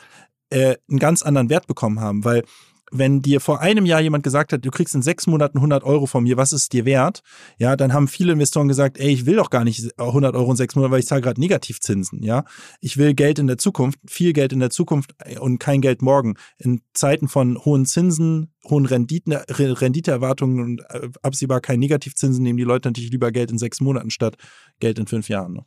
äh, einen ganz anderen Wert bekommen haben, weil wenn dir vor einem Jahr jemand gesagt hat, du kriegst in sechs Monaten 100 Euro von mir, was ist dir wert? Ja, dann haben viele Investoren gesagt, ey, ich will doch gar nicht 100 Euro in sechs Monaten, weil ich zahle gerade Negativzinsen. Ja, ich will Geld in der Zukunft, viel Geld in der Zukunft und kein Geld morgen. In Zeiten von hohen Zinsen, hohen Renditen, Renditeerwartungen und äh, absehbar kein Negativzinsen nehmen die Leute natürlich lieber Geld in sechs Monaten statt Geld in fünf Jahren. Ne?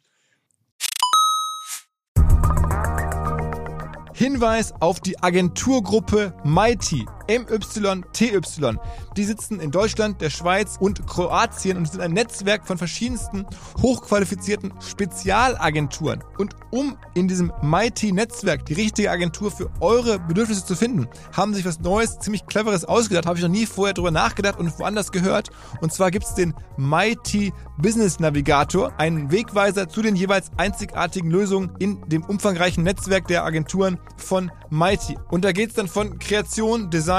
Hinweis auf die Agenturgruppe Mighty. MYTY. Die sitzen in Deutschland, der Schweiz und Kroatien und sind ein Netzwerk von verschiedensten hochqualifizierten Spezialagenturen. Und um in diesem Mighty-Netzwerk die richtige Agentur für eure Bedürfnisse zu finden, haben sich was Neues, ziemlich Cleveres ausgedacht. Habe ich noch nie vorher drüber nachgedacht und woanders gehört. Und zwar gibt es den Mighty Business Navigator, einen Wegweiser zu den jeweils einzigartigen Lösungen in dem umfangreichen Netzwerk der Agenturen von Mighty. Und da geht es dann von Kreation, Design,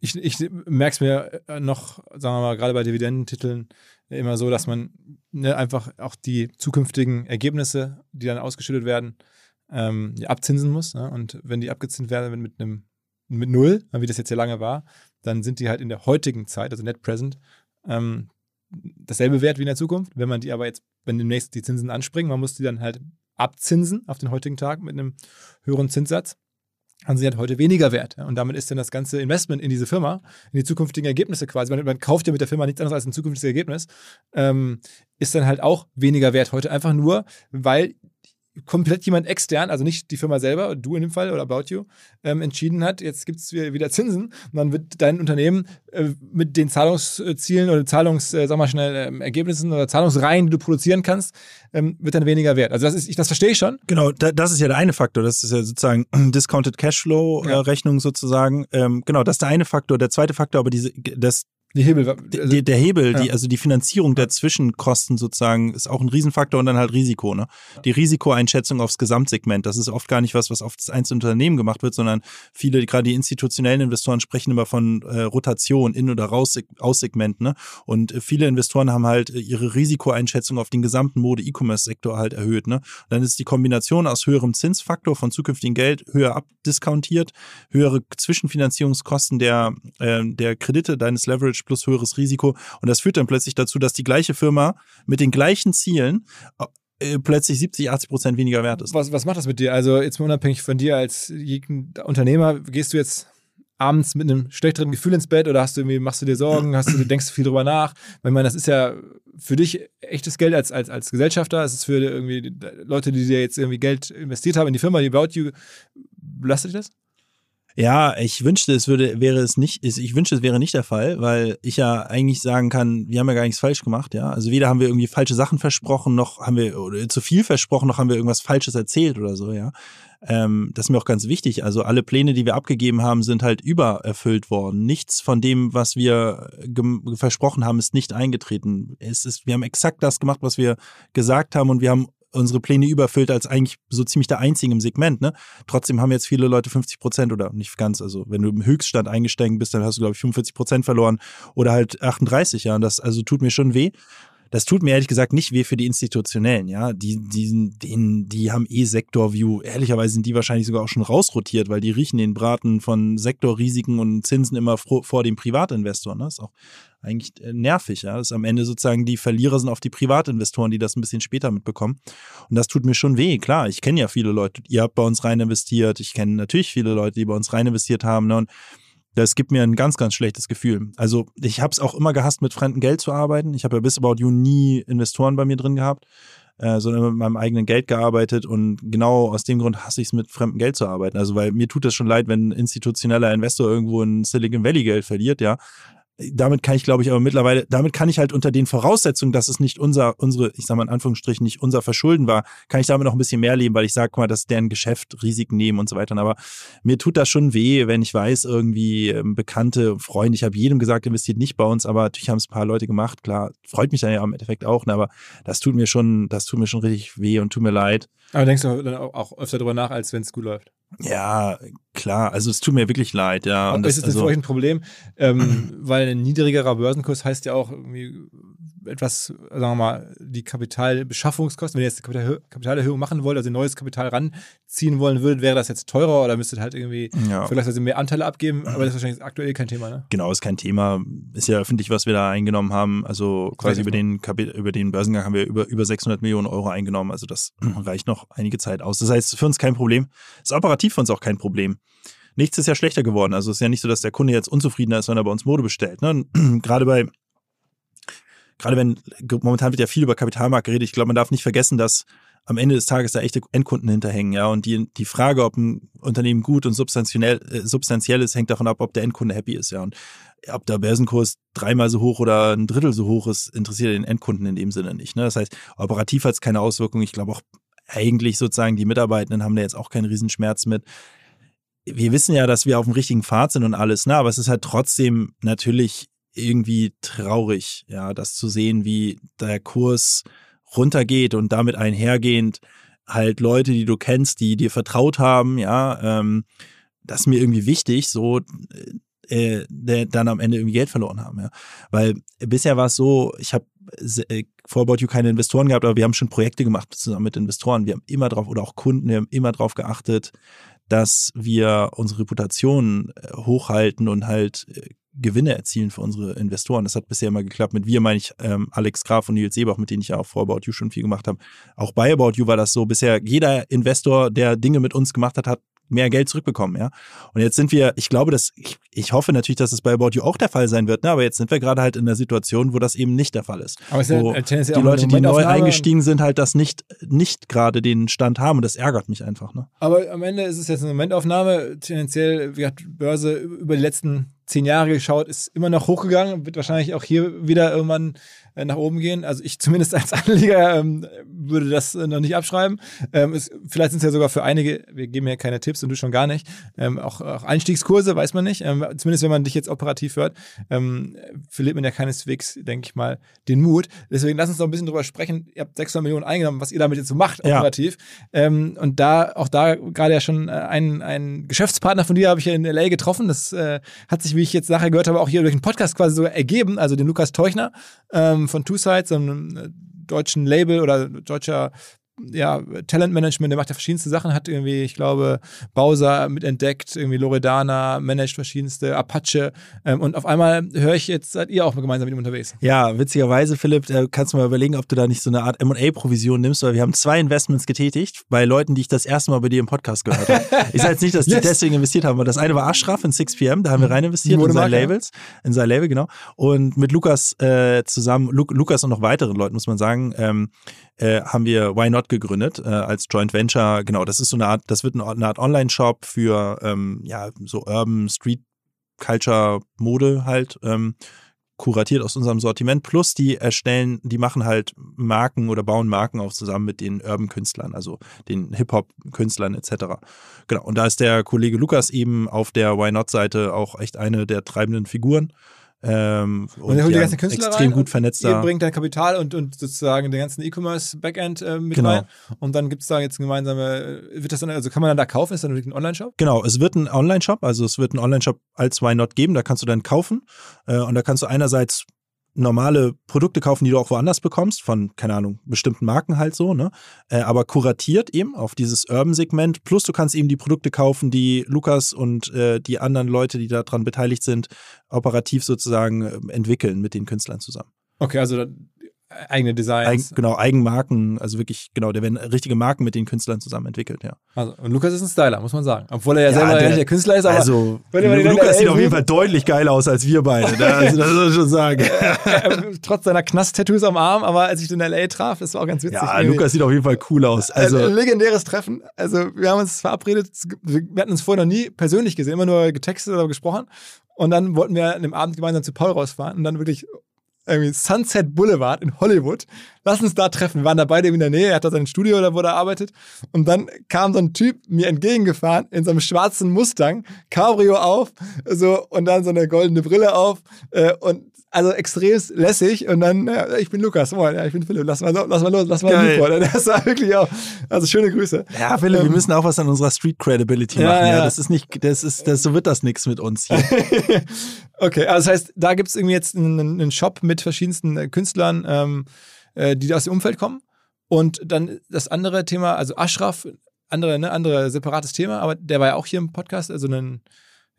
ich, ich merke es mir äh, noch, sagen wir mal, gerade bei Dividendentiteln immer so, dass man ne, einfach auch die zukünftigen Ergebnisse, die dann ausgeschüttet werden, ähm, abzinsen muss. Ne? Und wenn die abgezinst werden mit einem mit null, wie das jetzt ja lange war, dann sind die halt in der heutigen Zeit, also Net Present, ähm, dasselbe Wert wie in der Zukunft. Wenn man die aber jetzt, wenn demnächst die Zinsen anspringen, man muss die dann halt abzinsen auf den heutigen Tag mit einem höheren Zinssatz dann sind halt heute weniger wert. Und damit ist dann das ganze Investment in diese Firma, in die zukünftigen Ergebnisse quasi, man, man kauft ja mit der Firma nichts anderes als ein zukünftiges Ergebnis, ähm, ist dann halt auch weniger wert heute. Einfach nur, weil komplett jemand extern, also nicht die Firma selber, du in dem Fall oder About You, ähm, entschieden hat, jetzt gibt es wieder Zinsen und dann wird dein Unternehmen äh, mit den Zahlungszielen oder Zahlungs, äh, sag mal schnell, äh, Ergebnissen oder Zahlungsreihen, die du produzieren kannst, ähm, wird dann weniger wert. Also das ist, ich, das verstehe ich schon. Genau, da, das ist ja der eine Faktor. Das ist ja sozusagen [clears throat] Discounted Cashflow-Rechnung ja. sozusagen. Ähm, genau, das ist der eine Faktor. Der zweite Faktor, aber diese, das die Hebel. Also, der, der Hebel, ja. die, also die Finanzierung der Zwischenkosten sozusagen, ist auch ein Riesenfaktor und dann halt Risiko. Ne? Die Risikoeinschätzung aufs Gesamtsegment, das ist oft gar nicht was, was auf das einzelne Unternehmen gemacht wird, sondern viele, gerade die institutionellen Investoren sprechen immer von äh, Rotation in oder raus aus Segment. Ne? Und äh, viele Investoren haben halt äh, ihre Risikoeinschätzung auf den gesamten Mode-E-Commerce-Sektor halt erhöht. Ne? Und dann ist die Kombination aus höherem Zinsfaktor von zukünftigem Geld höher abdiskontiert, höhere Zwischenfinanzierungskosten der, äh, der Kredite deines Leverage Leverage plus höheres Risiko. Und das führt dann plötzlich dazu, dass die gleiche Firma mit den gleichen Zielen äh, plötzlich 70, 80 Prozent weniger wert ist. Was, was macht das mit dir? Also jetzt mal unabhängig von dir als Unternehmer, gehst du jetzt abends mit einem schlechteren Gefühl ins Bett oder hast du irgendwie, machst du dir Sorgen, hast du, denkst du viel drüber nach? Ich meine, das ist ja für dich echtes Geld als, als, als Gesellschafter, es ist für irgendwie Leute, die dir jetzt irgendwie Geld investiert haben in die Firma, die About You, belastet dich das? Ja, ich wünschte, es würde, wäre es nicht, ich wünschte, es wäre nicht der Fall, weil ich ja eigentlich sagen kann, wir haben ja gar nichts falsch gemacht, ja. Also weder haben wir irgendwie falsche Sachen versprochen, noch haben wir oder zu viel versprochen, noch haben wir irgendwas Falsches erzählt oder so, ja. Ähm, das ist mir auch ganz wichtig. Also alle Pläne, die wir abgegeben haben, sind halt übererfüllt worden. Nichts von dem, was wir versprochen haben, ist nicht eingetreten. Es ist, wir haben exakt das gemacht, was wir gesagt haben und wir haben unsere Pläne überfüllt als eigentlich so ziemlich der Einzige im Segment. Ne? Trotzdem haben jetzt viele Leute 50 Prozent oder nicht ganz. Also wenn du im Höchststand eingestiegen bist, dann hast du, glaube ich, 45 Prozent verloren oder halt 38, ja. Und das also tut mir schon weh. Das tut mir ehrlich gesagt nicht weh für die Institutionellen, ja. Die, die, die, die haben eh Sektor-View. Ehrlicherweise sind die wahrscheinlich sogar auch schon rausrotiert, weil die riechen den Braten von Sektorrisiken und Zinsen immer vor, vor dem Privatinvestor. Ne? Das ist auch eigentlich äh, nervig, ja. Das ist am Ende sozusagen die Verlierer sind auf die Privatinvestoren, die das ein bisschen später mitbekommen. Und das tut mir schon weh. Klar, ich kenne ja viele Leute, ihr habt bei uns rein investiert. Ich kenne natürlich viele Leute, die bei uns rein investiert haben. Ne? Und das gibt mir ein ganz, ganz schlechtes Gefühl. Also ich habe es auch immer gehasst, mit fremdem Geld zu arbeiten. Ich habe ja bis About You nie Investoren bei mir drin gehabt, äh, sondern mit meinem eigenen Geld gearbeitet. Und genau aus dem Grund hasse ich es, mit fremdem Geld zu arbeiten. Also weil mir tut das schon leid, wenn ein institutioneller Investor irgendwo in Silicon Valley Geld verliert, ja damit kann ich, glaube ich, aber mittlerweile, damit kann ich halt unter den Voraussetzungen, dass es nicht unser, unsere, ich sage mal in Anführungsstrichen, nicht unser Verschulden war, kann ich damit noch ein bisschen mehr leben, weil ich sage mal, dass deren Geschäft Risiken nehmen und so weiter. Aber mir tut das schon weh, wenn ich weiß, irgendwie ähm, bekannte Freunde, ich habe jedem gesagt, investiert nicht bei uns, aber natürlich haben es ein paar Leute gemacht, klar, freut mich dann ja im Endeffekt auch, ne, aber das tut mir schon, das tut mir schon richtig weh und tut mir leid. Aber denkst du dann auch öfter drüber nach, als wenn es gut läuft? Ja, klar. Also es tut mir wirklich leid, ja. Und ist es also, für euch ein Problem? Ähm, weil ein niedrigerer Börsenkurs heißt ja auch irgendwie etwas, sagen wir mal, die Kapitalbeschaffungskosten. Wenn ihr jetzt eine Kapitalerhöhung machen wollt, also neues Kapital ranziehen wollen würdet, wäre das jetzt teurer oder müsstet halt irgendwie ja. vielleicht mehr Anteile abgeben. Aber das ist wahrscheinlich aktuell kein Thema, ne? Genau, ist kein Thema. Ist ja öffentlich, was wir da eingenommen haben. Also quasi über den, über den Börsengang haben wir über, über 600 Millionen Euro eingenommen. Also das [clears throat] reicht noch einige Zeit aus. Das heißt, für uns kein Problem. Ist operativ für uns auch kein Problem nichts ist ja schlechter geworden. Also es ist ja nicht so, dass der Kunde jetzt unzufriedener ist, wenn er bei uns Mode bestellt. Ne? [clears throat] Gerade bei gerade wenn, momentan wird ja viel über Kapitalmarkt geredet, ich glaube, man darf nicht vergessen, dass am Ende des Tages da echte Endkunden hinterhängen, ja. Und die, die Frage, ob ein Unternehmen gut und substanziell, äh, substanziell ist, hängt davon ab, ob der Endkunde happy ist, ja. Und ob der Börsenkurs dreimal so hoch oder ein Drittel so hoch ist, interessiert den Endkunden in dem Sinne nicht. Ne? Das heißt, operativ hat es keine Auswirkung. Ich glaube auch eigentlich sozusagen die Mitarbeitenden haben da jetzt auch keinen Riesenschmerz mit. Wir wissen ja, dass wir auf dem richtigen Pfad sind und alles, ne? aber es ist halt trotzdem natürlich irgendwie traurig, ja, das zu sehen, wie der Kurs runtergeht und damit einhergehend halt Leute, die du kennst, die dir vertraut haben, ja, ähm, das ist mir irgendwie wichtig, so äh, der dann am Ende irgendwie Geld verloren haben, ja. Weil bisher war es so, ich habe äh, About You keine Investoren gehabt, aber wir haben schon Projekte gemacht zusammen mit Investoren. Wir haben immer drauf, oder auch Kunden, wir haben immer drauf geachtet, dass wir unsere Reputation äh, hochhalten und halt äh, Gewinne erzielen für unsere Investoren. Das hat bisher immer geklappt. Mit wir meine ich ähm, Alex Graf und Nils Sebach, mit denen ich ja auch vor About You schon viel gemacht habe. Auch bei About You war das so. Bisher jeder Investor, der Dinge mit uns gemacht hat, hat mehr Geld zurückbekommen, ja. Und jetzt sind wir, ich glaube, dass, ich, ich hoffe natürlich, dass es bei About You auch der Fall sein wird, ne? aber jetzt sind wir gerade halt in der Situation, wo das eben nicht der Fall ist. Aber es ist ja wo tendenziell die Leute, die neu eingestiegen sind, halt das nicht, nicht gerade den Stand haben und das ärgert mich einfach, ne? Aber am Ende ist es jetzt eine Momentaufnahme. Tendenziell, wie gesagt, Börse über die letzten zehn Jahre geschaut, ist immer noch hochgegangen, wird wahrscheinlich auch hier wieder irgendwann äh, nach oben gehen. Also ich [laughs] zumindest als Anleger ähm, würde das äh, noch nicht abschreiben. Ähm, es, vielleicht sind es ja sogar für einige, wir geben ja keine Tipps und du schon gar nicht, ähm, auch, auch Einstiegskurse, weiß man nicht. Ähm, zumindest wenn man dich jetzt operativ hört, ähm, verliert man ja keineswegs, denke ich mal, den Mut. Deswegen lass uns noch ein bisschen drüber sprechen. Ihr habt 600 Millionen eingenommen, was ihr damit jetzt so macht, Ja. operativ. Ähm, und da, auch da gerade ja schon äh, ein, ein Geschäftspartner von dir habe ich ja in L.A. getroffen. Das äh, hat sich, wie ich jetzt nachher gehört habe, auch hier durch den Podcast quasi so ergeben. Also den Lukas Teuchner ähm, von Two Sides, einem äh, deutschen Label oder deutscher ja, Talentmanagement, der macht ja verschiedenste Sachen, hat irgendwie, ich glaube, Bowser mitentdeckt, irgendwie Loredana, managt verschiedenste, Apache ähm, und auf einmal höre ich jetzt, seid ihr auch mal gemeinsam mit ihm unterwegs. Ja, witzigerweise, Philipp, äh, kannst du mal überlegen, ob du da nicht so eine Art M&A-Provision nimmst, weil wir haben zwei Investments getätigt bei Leuten, die ich das erste Mal bei dir im Podcast gehört habe. [laughs] Ich sage jetzt nicht, dass die Yes. deswegen investiert haben, weil das eine war Ashraf in 6pm, da haben wir rein investiert in seine. Labels, in sein Label, genau. Und mit Lukas äh, zusammen, Lu Lukas und noch weiteren Leuten, muss man sagen, ähm, äh, haben wir Why Not gegründet äh, als Joint Venture. Genau, das ist so eine Art, das wird eine Art Online-Shop für ähm, ja so Urban Street Culture Mode halt. Ähm, kuratiert aus unserem Sortiment, plus die erstellen, die machen halt Marken oder bauen Marken auf zusammen mit den Urban-Künstlern, also den Hip-Hop-Künstlern etc. Genau, und da ist der Kollege Lukas eben auf der Why Not-Seite auch echt eine der treibenden Figuren. Ähm, Und er holt die ganzen Künstler extrem rein gut und vernetzter. Ihr bringt dann Kapital und, und sozusagen den ganzen E-Commerce-Backend äh, mit Genau. rein. Und dann gibt es da jetzt gemeinsame, wird das dann, also kann man dann da kaufen? Ist dann wirklich ein Online-Shop? Genau, es wird ein Online-Shop, also es wird einen Online-Shop als Why Not geben, da kannst du dann kaufen äh, und da kannst du einerseits normale Produkte kaufen, die du auch woanders bekommst, von, keine Ahnung, bestimmten Marken halt so, ne? Äh, aber kuratiert eben auf dieses Urban-Segment. Plus du kannst eben die Produkte kaufen, die Lukas und äh, die anderen Leute, die daran beteiligt sind, operativ sozusagen äh, entwickeln mit den Künstlern zusammen. Okay, also eigene Eigen, Designs. genau, Eigenmarken, also wirklich, genau, da werden richtige Marken mit den Künstlern zusammen entwickelt, ja. Also, und Lukas ist ein Styler, muss man sagen. Obwohl er ja, Ja, selber der- der Künstler ist, aber also, [laughs] Lukas sieht auf jeden Fall deutlich geiler aus als wir beide. Ne? Also, das muss ich schon sagen. [laughs] trotz seiner Knast-Tattoos am Arm, aber als ich den in L.A. traf, das war auch ganz witzig. Ja, irgendwie. Lukas sieht auf jeden Fall cool aus. Also, Also, ein legendäres Treffen. Also, wir haben uns verabredet. Wir hatten uns vorher noch nie persönlich gesehen, immer nur getextet oder gesprochen. Und dann wollten wir an dem Abend gemeinsam zu Paul rausfahren und dann wirklich irgendwie Sunset Boulevard in Hollywood. Lass uns da treffen. Wir waren da beide in der Nähe. Er hat da sein Studio, da wo er arbeitet. Und dann kam so ein Typ mir entgegengefahren in so einem schwarzen Mustang, Cabrio auf, so und dann so eine goldene Brille auf äh, und also extrem lässig und dann, ja, ich bin Lukas, moin, ja, ich bin Philipp, lass mal, lass mal los, lass mal Geil. Newport. [laughs] Das war wirklich auch, also schöne Grüße. ja, Philipp, wir Ähm, müssen auch was an unserer Street Credibility Ja, machen. Ja, ja. das ist nicht, das ist, das, so wird das nichts mit uns hier. [laughs] Okay, also das heißt, da gibt es irgendwie jetzt einen, einen Shop mit verschiedensten äh, Künstlern, ähm, äh, die aus dem Umfeld kommen. Und dann das andere Thema, also Ashraf, andere, ne, andere separates Thema, aber der war ja auch hier im Podcast, also ein,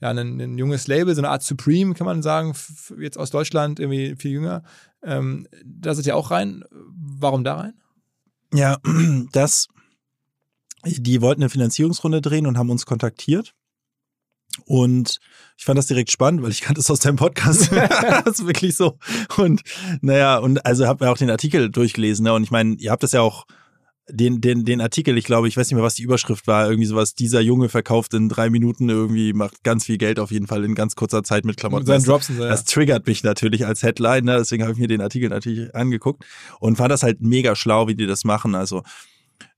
ja, ein, ein junges Label, so eine Art Supreme, kann man sagen, jetzt aus Deutschland, irgendwie viel jünger. Ähm, da seid ihr auch rein. Warum da rein? Ja, [clears throat] das, die wollten eine Finanzierungsrunde drehen und haben uns kontaktiert. Und ich fand das direkt spannend, weil ich kannte es aus deinem Podcast. [laughs] [laughs] das ist wirklich so. Und naja, und also habe mir auch den Artikel durchgelesen. Ne? Und ich meine, ihr habt das ja auch, den, den, den Artikel, ich glaube, ich weiß nicht mehr, was die Überschrift war, irgendwie sowas, dieser Junge verkauft in drei Minuten irgendwie, macht ganz viel Geld auf jeden Fall in ganz kurzer Zeit mit Klamotten. Mit Drops so, ja. das triggert mich natürlich als Headline, ne? deswegen habe ich mir den Artikel natürlich angeguckt und fand das halt mega schlau, wie die das machen. Also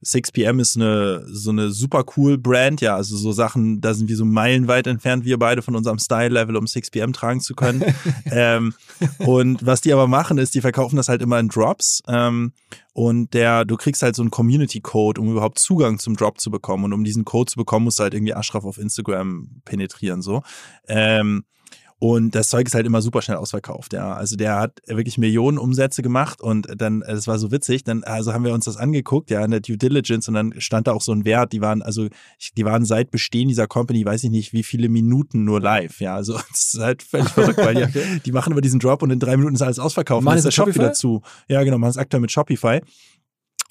6pm ist eine so eine super cool Brand, ja, also so Sachen, da sind wir so meilenweit entfernt, wir beide von unserem Style-Level, um 6pm tragen zu können. [laughs] ähm, und was die aber machen, ist, die verkaufen das halt immer in Drops. Ähm, und der, du kriegst halt so einen Community-Code, um überhaupt Zugang zum Drop zu bekommen. Und um diesen Code zu bekommen, musst du halt irgendwie Ashraf auf Instagram penetrieren, so. Ähm, und das Zeug ist halt immer super schnell ausverkauft, ja. Also der hat wirklich Millionen Umsätze gemacht und dann, äh, das war so witzig, dann also haben wir uns das angeguckt, ja, in der Due Diligence und dann stand da auch so ein Wert, die waren, also die waren seit Bestehen dieser Company, weiß ich nicht, wie viele Minuten nur live, ja. Also [laughs] das ist halt völlig verrückt, weil die, [laughs] die machen über diesen Drop und in drei Minuten ist alles ausverkauft. Machen und ist der Shop wieder Shopify? zu. Ja, genau, machen es aktuell mit Shopify.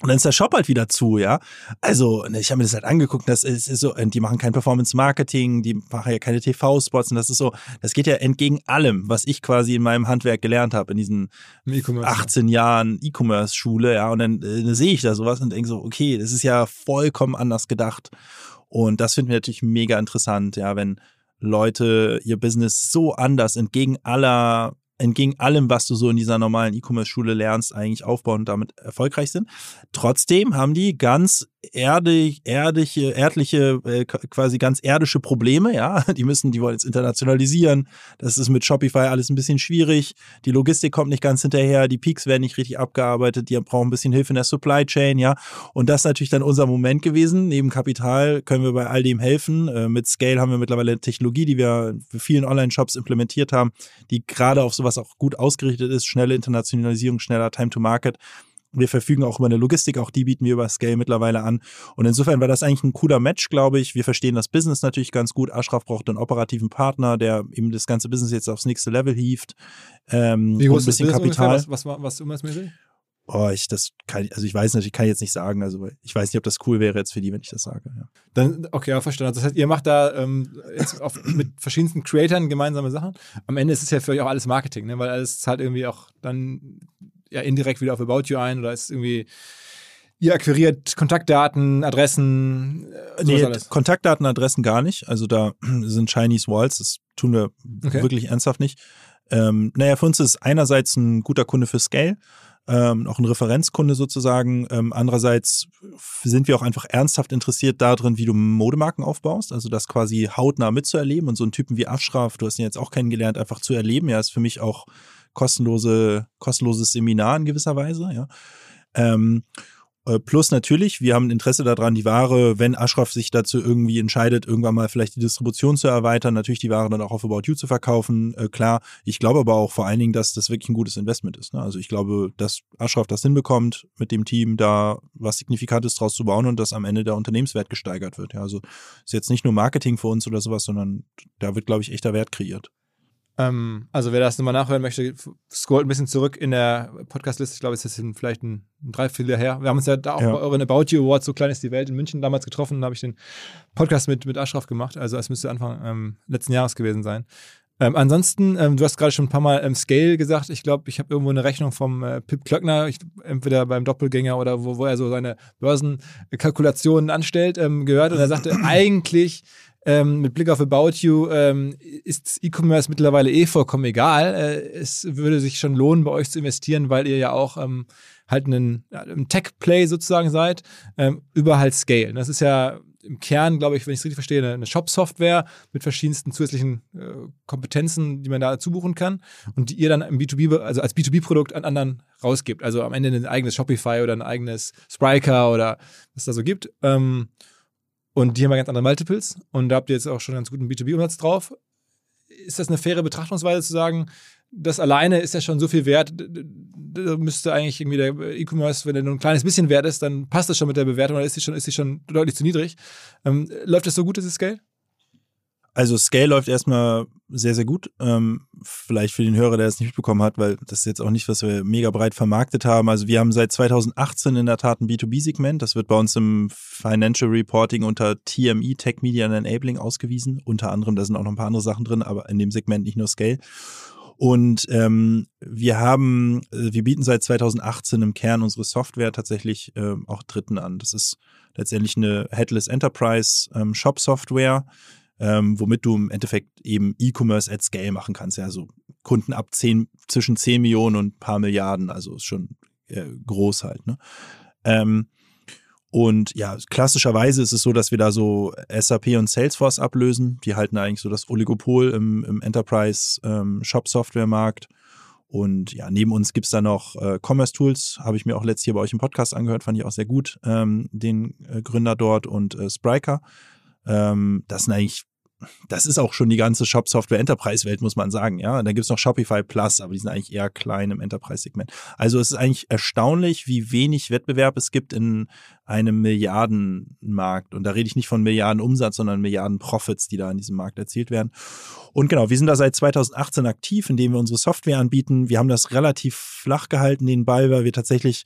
Und dann ist der Shop halt wieder zu, ja. Also, ne, ich habe mir das halt angeguckt, das ist, ist so, die machen kein Performance-Marketing, die machen ja keine TV-Spots und das ist so, das geht ja entgegen allem, was ich quasi in meinem Handwerk gelernt habe, in diesen 18 Jahren E-Commerce-Schule, ja. Und dann äh, sehe ich da sowas und denke so, okay, das ist ja vollkommen anders gedacht. Und das finden wir natürlich mega interessant, ja, wenn Leute ihr Business so anders entgegen aller entgegen allem, was du so in dieser normalen E-Commerce-Schule lernst, eigentlich aufbauen und damit erfolgreich sind. Trotzdem haben die ganz erdig, erdliche, erdliche, äh, quasi ganz erdische Probleme, ja. [laughs] Die müssen, die wollen jetzt internationalisieren. Das ist mit Shopify alles ein bisschen schwierig. Die Logistik kommt nicht ganz hinterher, die Peaks werden nicht richtig abgearbeitet, die brauchen ein bisschen Hilfe in der Supply Chain, ja. Und das ist natürlich dann unser Moment gewesen. Neben Kapital können wir bei all dem helfen. Äh, mit Scale haben wir mittlerweile eine Technologie, die wir für vielen Online-Shops implementiert haben, die gerade auf sowas auch gut ausgerichtet ist. Schnelle Internationalisierung, schneller Time to Market. Wir verfügen auch über eine Logistik, auch die bieten wir über Scale mittlerweile an. Und insofern war das eigentlich ein cooler Match, glaube ich. Wir verstehen das Business natürlich ganz gut. Ashraf braucht einen operativen Partner, der eben das ganze Business jetzt aufs nächste Level hieft. Ähm, Wie groß ein bisschen ist Kapital. Was, was, was, was umsatzmäßig? Oh, ich das kann also ich weiß natürlich, kann ich jetzt nicht sagen. Also ich weiß nicht, ob das cool wäre jetzt für die, wenn ich das sage. Ja. Dann, okay, ja, verstanden. Also das heißt, ihr macht da ähm, jetzt auf, [clears throat] mit verschiedensten Creatoren gemeinsame Sachen. Am Ende ist es ja für euch auch alles Marketing, ne? weil alles zahlt irgendwie auch dann ja indirekt wieder auf About You ein oder ist irgendwie Ihr akquiriert Kontaktdaten, Adressen? Äh, nee, Kontaktdaten, Adressen gar nicht. Also da [clears throat] sind Chinese Walls, das tun wir okay. wirklich ernsthaft nicht. Ähm, naja, für uns ist einerseits ein guter Kunde für Scale, ähm, auch ein Referenzkunde sozusagen. Ähm, andererseits sind wir auch einfach ernsthaft interessiert darin, wie du Modemarken aufbaust, also das quasi hautnah mitzuerleben und so einen Typen wie Ashraf, du hast ihn jetzt auch kennengelernt, einfach zu erleben. Ja, ist für mich auch kostenlose, kostenloses Seminar in gewisser Weise, ja. Ähm, äh, plus natürlich, wir haben Interesse daran, die Ware, wenn Ashraf sich dazu irgendwie entscheidet, irgendwann mal vielleicht die Distribution zu erweitern, natürlich die Ware dann auch auf About You zu verkaufen. Äh, klar, ich glaube aber auch vor allen Dingen, dass das wirklich ein gutes Investment ist. Ne? Also ich glaube, dass Ashraf das hinbekommt, mit dem Team da was Signifikantes draus zu bauen und dass am Ende der Unternehmenswert gesteigert wird. Ja? Also ist jetzt nicht nur Marketing für uns oder sowas, sondern da wird, glaube ich, echter Wert kreiert. Ähm, also wer das nochmal nachhören möchte, scrollt ein bisschen zurück in der Podcast-Liste. Ich glaube, es ist vielleicht ein, ein Dreiviertel her. Wir haben uns ja da auch ja. bei euren About You Awards, so klein ist die Welt, in München damals getroffen. Da habe ich den Podcast mit, mit Ashraf gemacht. Also es müsste Anfang ähm, letzten Jahres gewesen sein. Ähm, ansonsten, ähm, du hast gerade schon ein paar Mal ähm, Scale gesagt. Ich glaube, ich habe irgendwo eine Rechnung vom äh, Pip Klöckner, ich, entweder beim Doppelgänger oder wo, wo er so seine Börsenkalkulationen anstellt, ähm, gehört. Und er sagte, [clears throat] eigentlich ähm, mit Blick auf About You ähm, ist E-Commerce mittlerweile eh vollkommen egal. Äh, es würde sich schon lohnen, bei euch zu investieren, weil ihr ja auch ähm, halt einen, ein Tech-Play sozusagen seid, ähm, über halt Scale. Das ist ja im Kern, glaube ich, wenn ich es richtig verstehe, eine, Shop-Software mit verschiedensten zusätzlichen äh, Kompetenzen, die man da zubuchen kann und die ihr dann im B2B, also als B2B-Produkt an anderen rausgibt. Also am Ende ein eigenes Shopify oder ein eigenes Spryker oder was da so gibt. Ähm, und die haben ja ganz andere Multiples und da habt ihr jetzt auch schon ganz guten B2B-Umsatz drauf. Ist das eine faire Betrachtungsweise zu sagen, das alleine ist ja schon so viel wert, da müsste eigentlich irgendwie der E-Commerce, wenn er nur ein kleines bisschen wert ist, dann passt das schon mit der Bewertung oder ist sie schon, ist sie schon deutlich zu niedrig. Ähm, läuft das so gut, dieses Scale? Also Scale läuft erstmal sehr, sehr gut. Ähm, vielleicht für den Hörer, der es nicht mitbekommen hat, weil das ist jetzt auch nicht, was wir mega breit vermarktet haben. Also wir haben seit 2018 in der Tat ein B2B-Segment. Das wird bei uns im Financial Reporting unter TME, Tech Media and Enabling ausgewiesen. Unter anderem, da sind auch noch ein paar andere Sachen drin, aber in dem Segment nicht nur Scale. Und ähm, wir haben, äh, wir bieten seit 2018 im Kern unsere Software tatsächlich äh, auch Dritten an. Das ist letztendlich eine Headless Enterprise ähm, Shop Software ähm, womit du im Endeffekt eben E-Commerce at Scale machen kannst. Ja, also Kunden ab 10, zwischen 10 Millionen und ein paar Milliarden, also ist schon äh, groß halt. Ne? Ähm, und ja, klassischerweise ist es so, dass wir da so SAP und Salesforce ablösen. Die halten eigentlich so das Oligopol im, im Enterprise-Shop-Software-Markt. Ähm, und ja, neben uns gibt es da noch äh, Commerce Tools, habe ich mir auch letztes hier bei euch im Podcast angehört, fand ich auch sehr gut, ähm, den äh, Gründer dort und äh, Spryker. Ähm, das sind eigentlich das ist auch schon die ganze Shop-Software-Enterprise-Welt, muss man sagen. Ja, dann gibt es noch Shopify Plus, aber die sind eigentlich eher klein im Enterprise-Segment. Also es ist eigentlich erstaunlich, wie wenig Wettbewerb es gibt in einem Milliardenmarkt. Und da rede ich nicht von Milliarden Umsatz, sondern Milliarden Profits, die da in diesem Markt erzielt werden. Und genau, wir sind da seit 2018 aktiv, indem wir unsere Software anbieten. Wir haben das relativ flach gehalten, den Ball, weil wir tatsächlich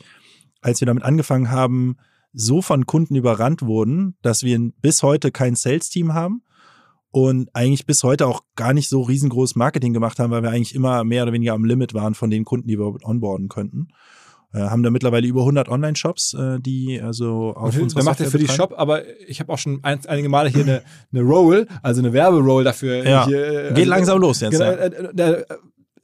als wir damit angefangen haben, so von Kunden überrannt wurden, dass wir bis heute kein Sales-Team haben und eigentlich bis heute auch gar nicht so riesengroßes Marketing gemacht haben, weil wir eigentlich immer mehr oder weniger am Limit waren von den Kunden, die wir onboarden könnten. Äh, haben da mittlerweile über 100 Online-Shops, äh, die also auf uns. Wer macht das für die Shop? Aber ich habe auch schon ein, einige Male hier eine, eine Roll, also eine Werberoll dafür. Ja. Hier, äh, Geht also, langsam los jetzt. Genau, ja.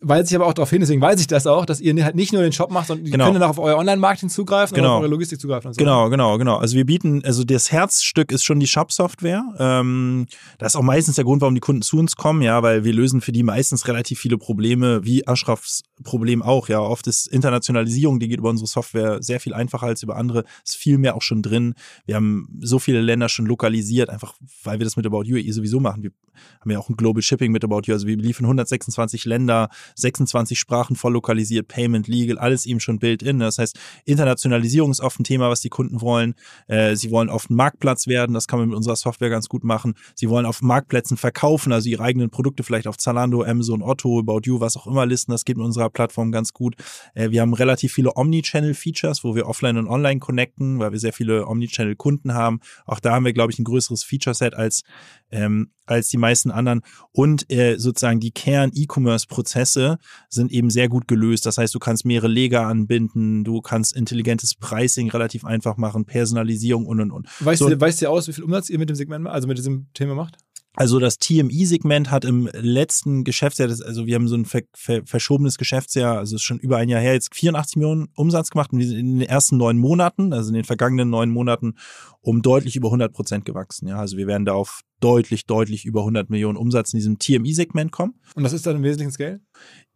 Weise ich aber auch darauf hin, deswegen weiß ich das auch, dass ihr halt nicht nur den Shop macht, sondern genau. ihr könnt dann auch auf euer Online-Marketing zugreifen genau. und auf eure Logistik zugreifen. Und so. Genau, genau, genau. Also wir bieten, also das Herzstück ist schon die Shop-Software. Ähm, das ist auch meistens der Grund, warum die Kunden zu uns kommen, ja, weil wir lösen für die meistens relativ viele Probleme, wie Ashrafs Problem auch, ja. Oft ist Internationalisierung, die geht über unsere Software sehr viel einfacher als über andere, ist viel mehr auch schon drin. Wir haben so viele Länder schon lokalisiert, einfach weil wir das mit About You eh sowieso machen. Wir haben ja auch ein Global Shipping mit About You, also wir liefern 126 Länder, 26 Sprachen voll lokalisiert, Payment, Legal, alles eben schon built-in. Das heißt, Internationalisierung ist oft ein Thema, was die Kunden wollen. Äh, sie wollen auf einen Marktplatz werden, das kann man mit unserer Software ganz gut machen. Sie wollen auf Marktplätzen verkaufen, also ihre eigenen Produkte vielleicht auf Zalando, Amazon, Otto, About You, was auch immer listen. Das geht mit unserer Plattform ganz gut. Äh, wir haben relativ viele Omnichannel-Features, wo wir offline und online connecten, weil wir sehr viele Omnichannel-Kunden haben. Auch da haben wir, glaube ich, ein größeres Feature-Set als ähm, als die meisten anderen. Und äh, sozusagen die Kern-E-Commerce-Prozesse sind eben sehr gut gelöst. Das heißt, du kannst mehrere Leger anbinden, du kannst intelligentes Pricing relativ einfach machen, Personalisierung und und und. Weißt, so, du, weißt du aus, wie viel Umsatz ihr mit dem Segment, also mit diesem Thema macht? Also das TMI-Segment hat im letzten Geschäftsjahr, das, also wir haben so ein ver ver verschobenes Geschäftsjahr, also ist schon über ein Jahr her, jetzt 84 Millionen Umsatz gemacht und wir sind in den ersten neun Monaten, also in den vergangenen neun Monaten, um deutlich über 100 Prozent gewachsen. Ja, also wir werden da auf deutlich, deutlich über 100 Millionen Umsatz in diesem TMI-Segment kommen. Und das ist dann im Wesentlichen Scale?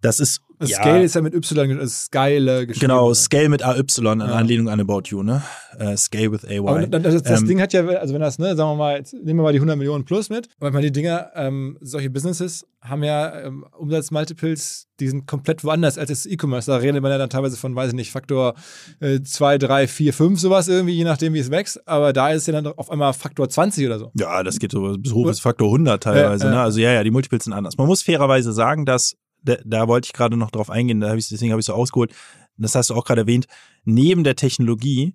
Das ist. Das ja, Scale ist ja mit Y, das Scale geschrieben. Genau, Scale mit AY in ja. Anlehnung an About You, ne? Uh, scale with AY. Aber das, das ähm, Ding hat ja, also wenn das, ne, sagen wir mal, jetzt nehmen wir mal die 100 Millionen plus mit. Ich meine, die Dinger, ähm, solche Businesses haben ja ähm, Umsatzmultiples, die sind komplett woanders als das E-Commerce. Da redet man ja dann teilweise von, weiß ich nicht, Faktor 2, 3, 4, 5, sowas irgendwie, je nachdem, wie es wächst. Aber da ist ja dann auf einmal Faktor 20 oder so. Ja, das geht so bis hoch bis Faktor 100 teilweise. Äh, äh, ne? Also ja, ja, die Multiples sind anders. Man muss fairerweise sagen, dass da, da wollte ich gerade noch drauf eingehen, da hab ich, deswegen habe ich so ausgeholt. Das hast du auch gerade erwähnt. Neben der Technologie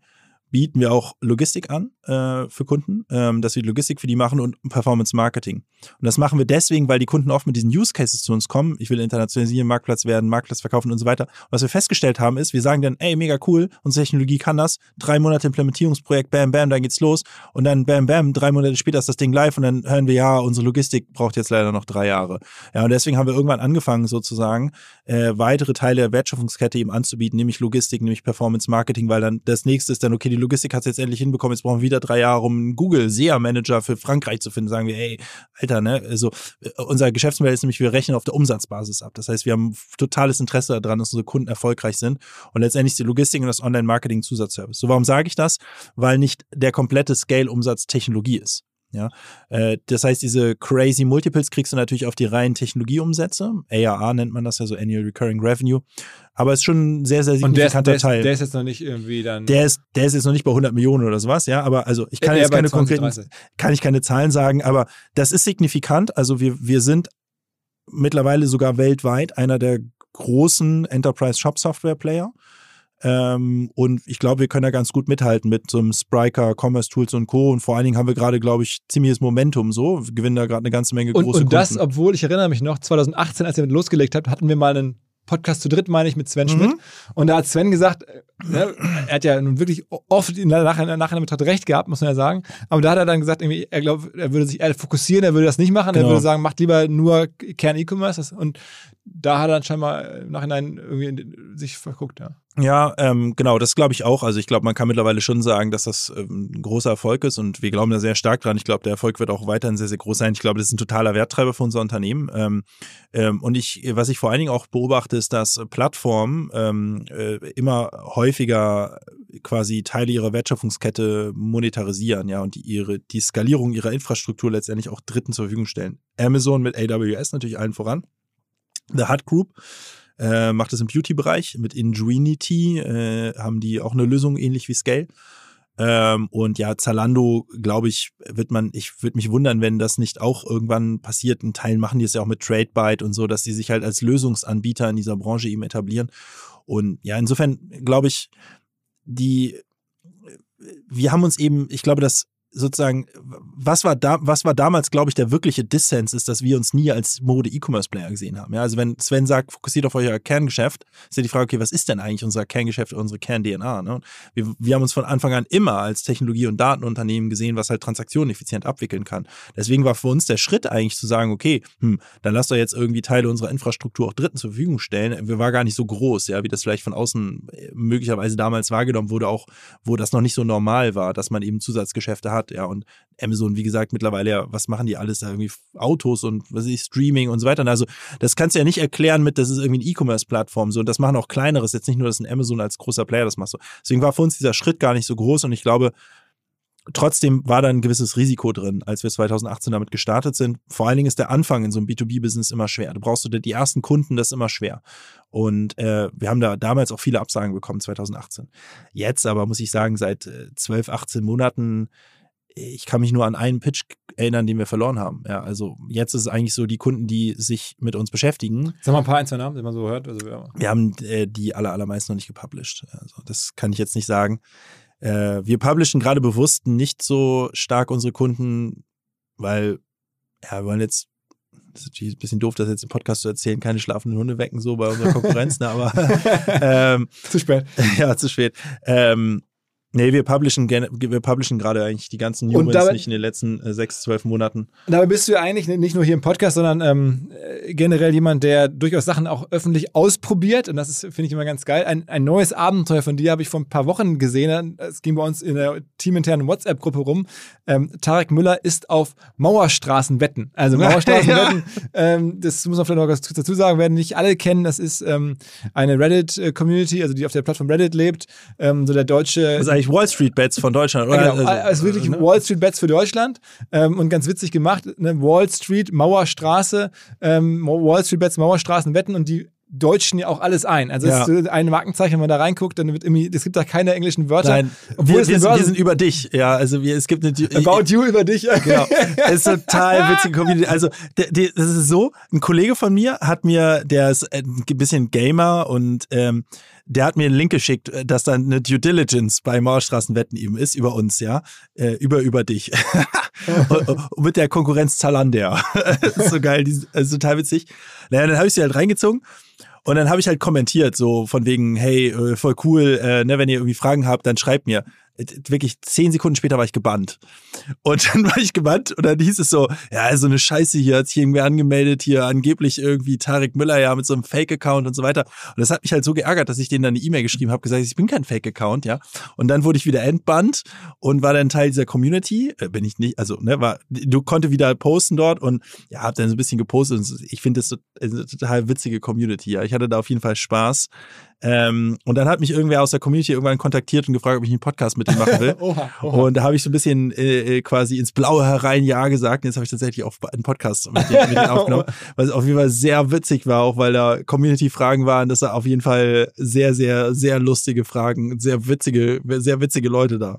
bieten wir auch Logistik an äh, für Kunden, ähm, dass wir Logistik für die machen und Performance Marketing. Und das machen wir deswegen, weil die Kunden oft mit diesen Use Cases zu uns kommen. Ich will internationalisieren, Marktplatz werden, Marktplatz verkaufen und so weiter. Und was wir festgestellt haben, ist, wir sagen dann, ey, mega cool, unsere Technologie kann das. Drei Monate Implementierungsprojekt, bam, bam, dann geht's los. Und dann bam, bam, drei Monate später ist das Ding live und dann hören wir, ja, unsere Logistik braucht jetzt leider noch drei Jahre. Ja, und deswegen haben wir irgendwann angefangen, sozusagen, äh, weitere Teile der Wertschöpfungskette eben anzubieten, nämlich Logistik, nämlich Performance Marketing, weil dann das nächste ist dann, okay, die Logistik hat es jetzt endlich hinbekommen, jetzt brauchen wir wieder drei Jahre, um einen Google SEA Manager für Frankreich zu finden. Sagen wir, ey, Alter, ne, also unser Geschäftsmodell ist nämlich, wir rechnen auf der Umsatzbasis ab. Das heißt, wir haben totales Interesse daran, dass unsere Kunden erfolgreich sind und letztendlich die Logistik und das Online-Marketing Zusatzservice. So, warum sage ich das? Weil nicht der komplette Scale-Umsatz Technologie ist. Ja, äh, das heißt, diese crazy Multiples kriegst du natürlich auf die reinen Technologieumsätze. ARA nennt man das ja so Annual Recurring Revenue. Aber es ist schon ein sehr, sehr signifikanter der Teil. Der ist jetzt noch nicht irgendwie dann. Der ist, der ist jetzt noch nicht bei 100 Millionen oder sowas, ja. Aber also ich kann jetzt keine 20, konkreten, kann ich keine Zahlen sagen, aber das ist signifikant. Also wir, wir sind mittlerweile sogar weltweit einer der großen Enterprise Shop Software Player. Ähm, und ich glaube, wir können da ganz gut mithalten mit so einem Spriker, Commerce Tools und Co. Und vor allen Dingen haben wir gerade, glaube ich, ziemliches Momentum so. Wir gewinnen da gerade eine ganze Menge und, große Und das, obwohl ich erinnere mich noch, 2018, als ihr mit losgelegt habt, hatten wir mal einen Podcast zu dritt, meine ich, mit Sven mhm. Schmidt. Und da hat Sven gesagt, äh, ne, er hat ja nun wirklich oft in der Nachhinein, Nachhinein Betracht recht gehabt, muss man ja sagen. Aber da hat er dann gesagt, irgendwie, er glaubt, er würde sich eher fokussieren, er würde das nicht machen, genau. er würde sagen, macht lieber nur Kern-E-Commerce. Und da hat er dann scheinbar im Nachhinein irgendwie sich verguckt, ja. Ja, ähm, genau, das glaube ich auch. Also ich glaube, man kann mittlerweile schon sagen, dass das ähm, ein großer Erfolg ist und wir glauben da sehr stark dran. Ich glaube, der Erfolg wird auch weiterhin sehr, sehr groß sein. Ich glaube, das ist ein totaler Werttreiber für unser Unternehmen. Ähm, ähm, und ich, was ich vor allen Dingen auch beobachte, ist, dass Plattformen ähm, äh, immer häufiger quasi Teile ihrer Wertschöpfungskette monetarisieren, ja, und die ihre, die Skalierung ihrer Infrastruktur letztendlich auch Dritten zur Verfügung stellen. Amazon mit AWS natürlich allen voran. The Hut Group äh, macht es im Beauty-Bereich. Mit Ingenuity äh, haben die auch eine Lösung ähnlich wie Scale. Ähm, und ja, Zalando, glaube ich, wird man, ich würde mich wundern, wenn das nicht auch irgendwann passiert. In Teilen machen die es ja auch mit TradeByte und so, dass die sich halt als Lösungsanbieter in dieser Branche eben etablieren. Und ja, insofern glaube ich, die, wir haben uns eben, ich glaube, dass sozusagen, was war da, was war damals, glaube ich, der wirkliche Dissens ist, dass wir uns nie als Mode-E-Commerce-Player gesehen haben. Ja, also wenn Sven sagt, fokussiert auf euer Kerngeschäft, ist ja die Frage, okay, was ist denn eigentlich unser Kerngeschäft, unsere Kern-DNA? Ne? Wir, wir haben uns von Anfang an immer als Technologie- und Datenunternehmen gesehen, was halt Transaktionen effizient abwickeln kann. Deswegen war für uns der Schritt eigentlich zu sagen, okay, hm, dann lasst doch jetzt irgendwie Teile unserer Infrastruktur auch Dritten zur Verfügung stellen. Wir war gar nicht so groß, ja, wie das vielleicht von außen äh, möglicherweise damals wahrgenommen wurde, auch wo das noch nicht so normal war, dass man eben Zusatzgeschäfte hat hat, ja. Und Amazon, wie gesagt, mittlerweile ja, was machen die alles da irgendwie Autos und was ist Streaming und so weiter. Also das kannst du ja nicht erklären mit, das ist irgendwie eine E-Commerce-Plattform so. Und das machen auch kleineres, jetzt nicht nur, dass ein Amazon als großer Player das macht so. Deswegen war für uns dieser Schritt gar nicht so groß und ich glaube, trotzdem war da ein gewisses Risiko drin, als wir 2018 damit gestartet sind. Vor allen Dingen ist der Anfang in so einem B2B-Business immer schwer. Du brauchst du die ersten Kunden, das ist immer schwer. Und äh, wir haben da damals auch viele Absagen bekommen, 2018. Jetzt aber muss ich sagen, seit äh, 12, 18 Monaten ich kann mich nur an einen Pitch erinnern, den wir verloren haben. Ja, also jetzt ist es eigentlich so, die Kunden, die sich mit uns beschäftigen. Sag mal ein paar einzelne Namen, die man so hört. Also, ja. Wir haben äh, die aller, allermeisten noch nicht gepublished. Also das kann ich jetzt nicht sagen. Äh, wir publishen gerade bewusst nicht so stark unsere Kunden, weil ja, wir wollen jetzt das ist natürlich ein bisschen doof, das jetzt im Podcast zu erzählen, keine schlafenden Hunde wecken, so bei unserer Konkurrenz, ne, aber [laughs] ähm, zu spät. [laughs] Ja, zu spät. Ähm, Nee, wir publishen, wir publishen gerade eigentlich die ganzen News nicht in den letzten äh, sechs, zwölf Monaten. Dabei bist du ja eigentlich nicht nur hier im Podcast, sondern ähm, äh, generell jemand, der durchaus Sachen auch öffentlich ausprobiert. Und das ist, finde ich immer ganz geil. Ein, ein neues Abenteuer von dir habe ich vor ein paar Wochen gesehen. Es ging bei uns in der teaminternen WhatsApp-Gruppe rum. Ähm, Tarek Müller ist auf Mauerstraßen wetten. Also [laughs] Mauerstraßen wetten. Ähm, das muss man vielleicht noch was dazu sagen, werden nicht alle kennen. Das ist ähm, eine Reddit-Community, also die auf der Plattform Reddit lebt. Ähm, so der deutsche eigentlich Wall Street Bets von Deutschland, oder? Genau, also, also wirklich ne? Wall Street Bets für Deutschland ähm, und ganz witzig gemacht. Ne? Wall Street, Mauerstraße, ähm, Wall Street Bets, Mauerstraßen wetten und die Deutschen ja auch alles ein. Also ja. ist ein Markenzeichen, wenn man da reinguckt, dann wird irgendwie, es gibt da keine englischen Wörter. Nein, wir, wir, sind, wir, sind, über dich, ja. Also wir, es gibt eine About you über dich, ja. [laughs] Genau. Es ist total witzige Community. Also der, der, das ist so, ein Kollege von mir hat mir, der ist ein bisschen Gamer und ähm, der hat mir einen Link geschickt, äh, dass dann eine Due Diligence bei Mauerstraßenwetten eben ist, über uns, ja, äh, über, über dich. [laughs] und, mit der Konkurrenz Zalander. [laughs] so geil, das ist total witzig. Naja, dann habe ich sie halt reingezogen und dann habe ich halt kommentiert, so von wegen, hey, äh, voll cool, äh, ne, wenn ihr irgendwie Fragen habt, dann schreibt mir wirklich zehn Sekunden später war ich gebannt. Und [laughs] dann war ich gebannt und dann hieß es so, ja, so eine Scheiße hier, hat sich irgendwie angemeldet, hier angeblich irgendwie Tarek Müller ja mit so einem Fake-Account und so weiter. Und das hat mich halt so geärgert, dass ich denen dann eine E-Mail geschrieben habe, gesagt, ich bin kein Fake-Account, ja. Und dann wurde ich wieder entbannt und war dann Teil dieser Community. Äh, bin ich nicht, also, ne, war, du konnte wieder posten dort und ja, hab dann so ein bisschen gepostet und ich finde das so, eine total witzige Community, ja. Ich hatte da auf jeden Fall Spaß. Ähm, und dann hat mich irgendwer aus der Community irgendwann kontaktiert und gefragt, ob ich einen Podcast mit ihm machen will. [laughs] oha, oha. Und da habe ich so ein bisschen äh, äh, quasi ins Blaue herein Ja gesagt. Und jetzt habe ich tatsächlich auch einen Podcast mit dem, mit dem aufgenommen, was auf jeden Fall sehr witzig war, auch weil da Community-Fragen waren. Das war auf jeden Fall sehr, sehr, sehr lustige Fragen, sehr witzige, sehr witzige Leute da.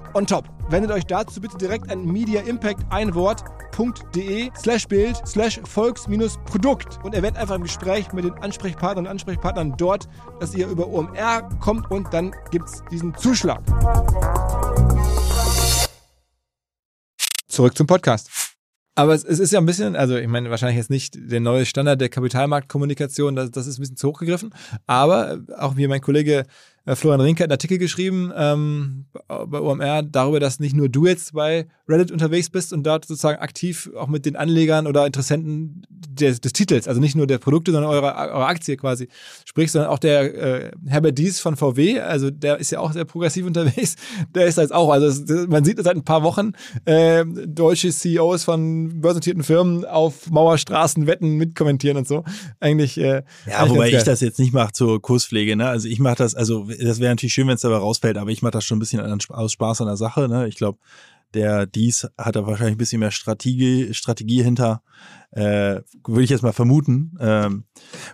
on top. Wendet euch dazu bitte direkt an Media Impact ein Wort de slash Bild slash Volks-Produkt und erwähnt einfach im Gespräch mit den Ansprechpartnern und Ansprechpartnern dort, dass ihr über OMR kommt und dann gibt es diesen Zuschlag. zurück zum Podcast. Aber es, ist ja ein bisschen, also ich meine, wahrscheinlich jetzt nicht der neue Standard der Kapitalmarktkommunikation, das, das ist ein bisschen zu hoch gegriffen. Aber auch wie mein Kollege Florian Rinke hat einen Artikel geschrieben ähm, bei OMR darüber, dass nicht nur du jetzt bei Reddit unterwegs bist und dort sozusagen aktiv auch mit den Anlegern oder Interessenten des, des Titels, also nicht nur der Produkte, sondern eurer, eurer Aktie quasi sprichst, sondern auch der äh, Herbert Dies von VW, also der ist ja auch sehr progressiv [laughs] unterwegs, der ist jetzt auch, also man sieht seit ein paar Wochen äh, deutsche CEOs von börsennotierten Firmen auf Mauerstraßen Wetten mitkommentieren und so. Eigentlich. Äh, ja, eigentlich wobei ich das jetzt nicht mache zur Kurspflege, ne? Also ich mache das, also das wäre natürlich schön, wenn es dabei rausfällt, aber ich mache das schon ein bisschen aus Spaß an der Sache. Ne? Ich glaube, der dies hat da wahrscheinlich ein bisschen mehr Strategie, Strategie hinter äh, würde ich jetzt mal vermuten. Ähm,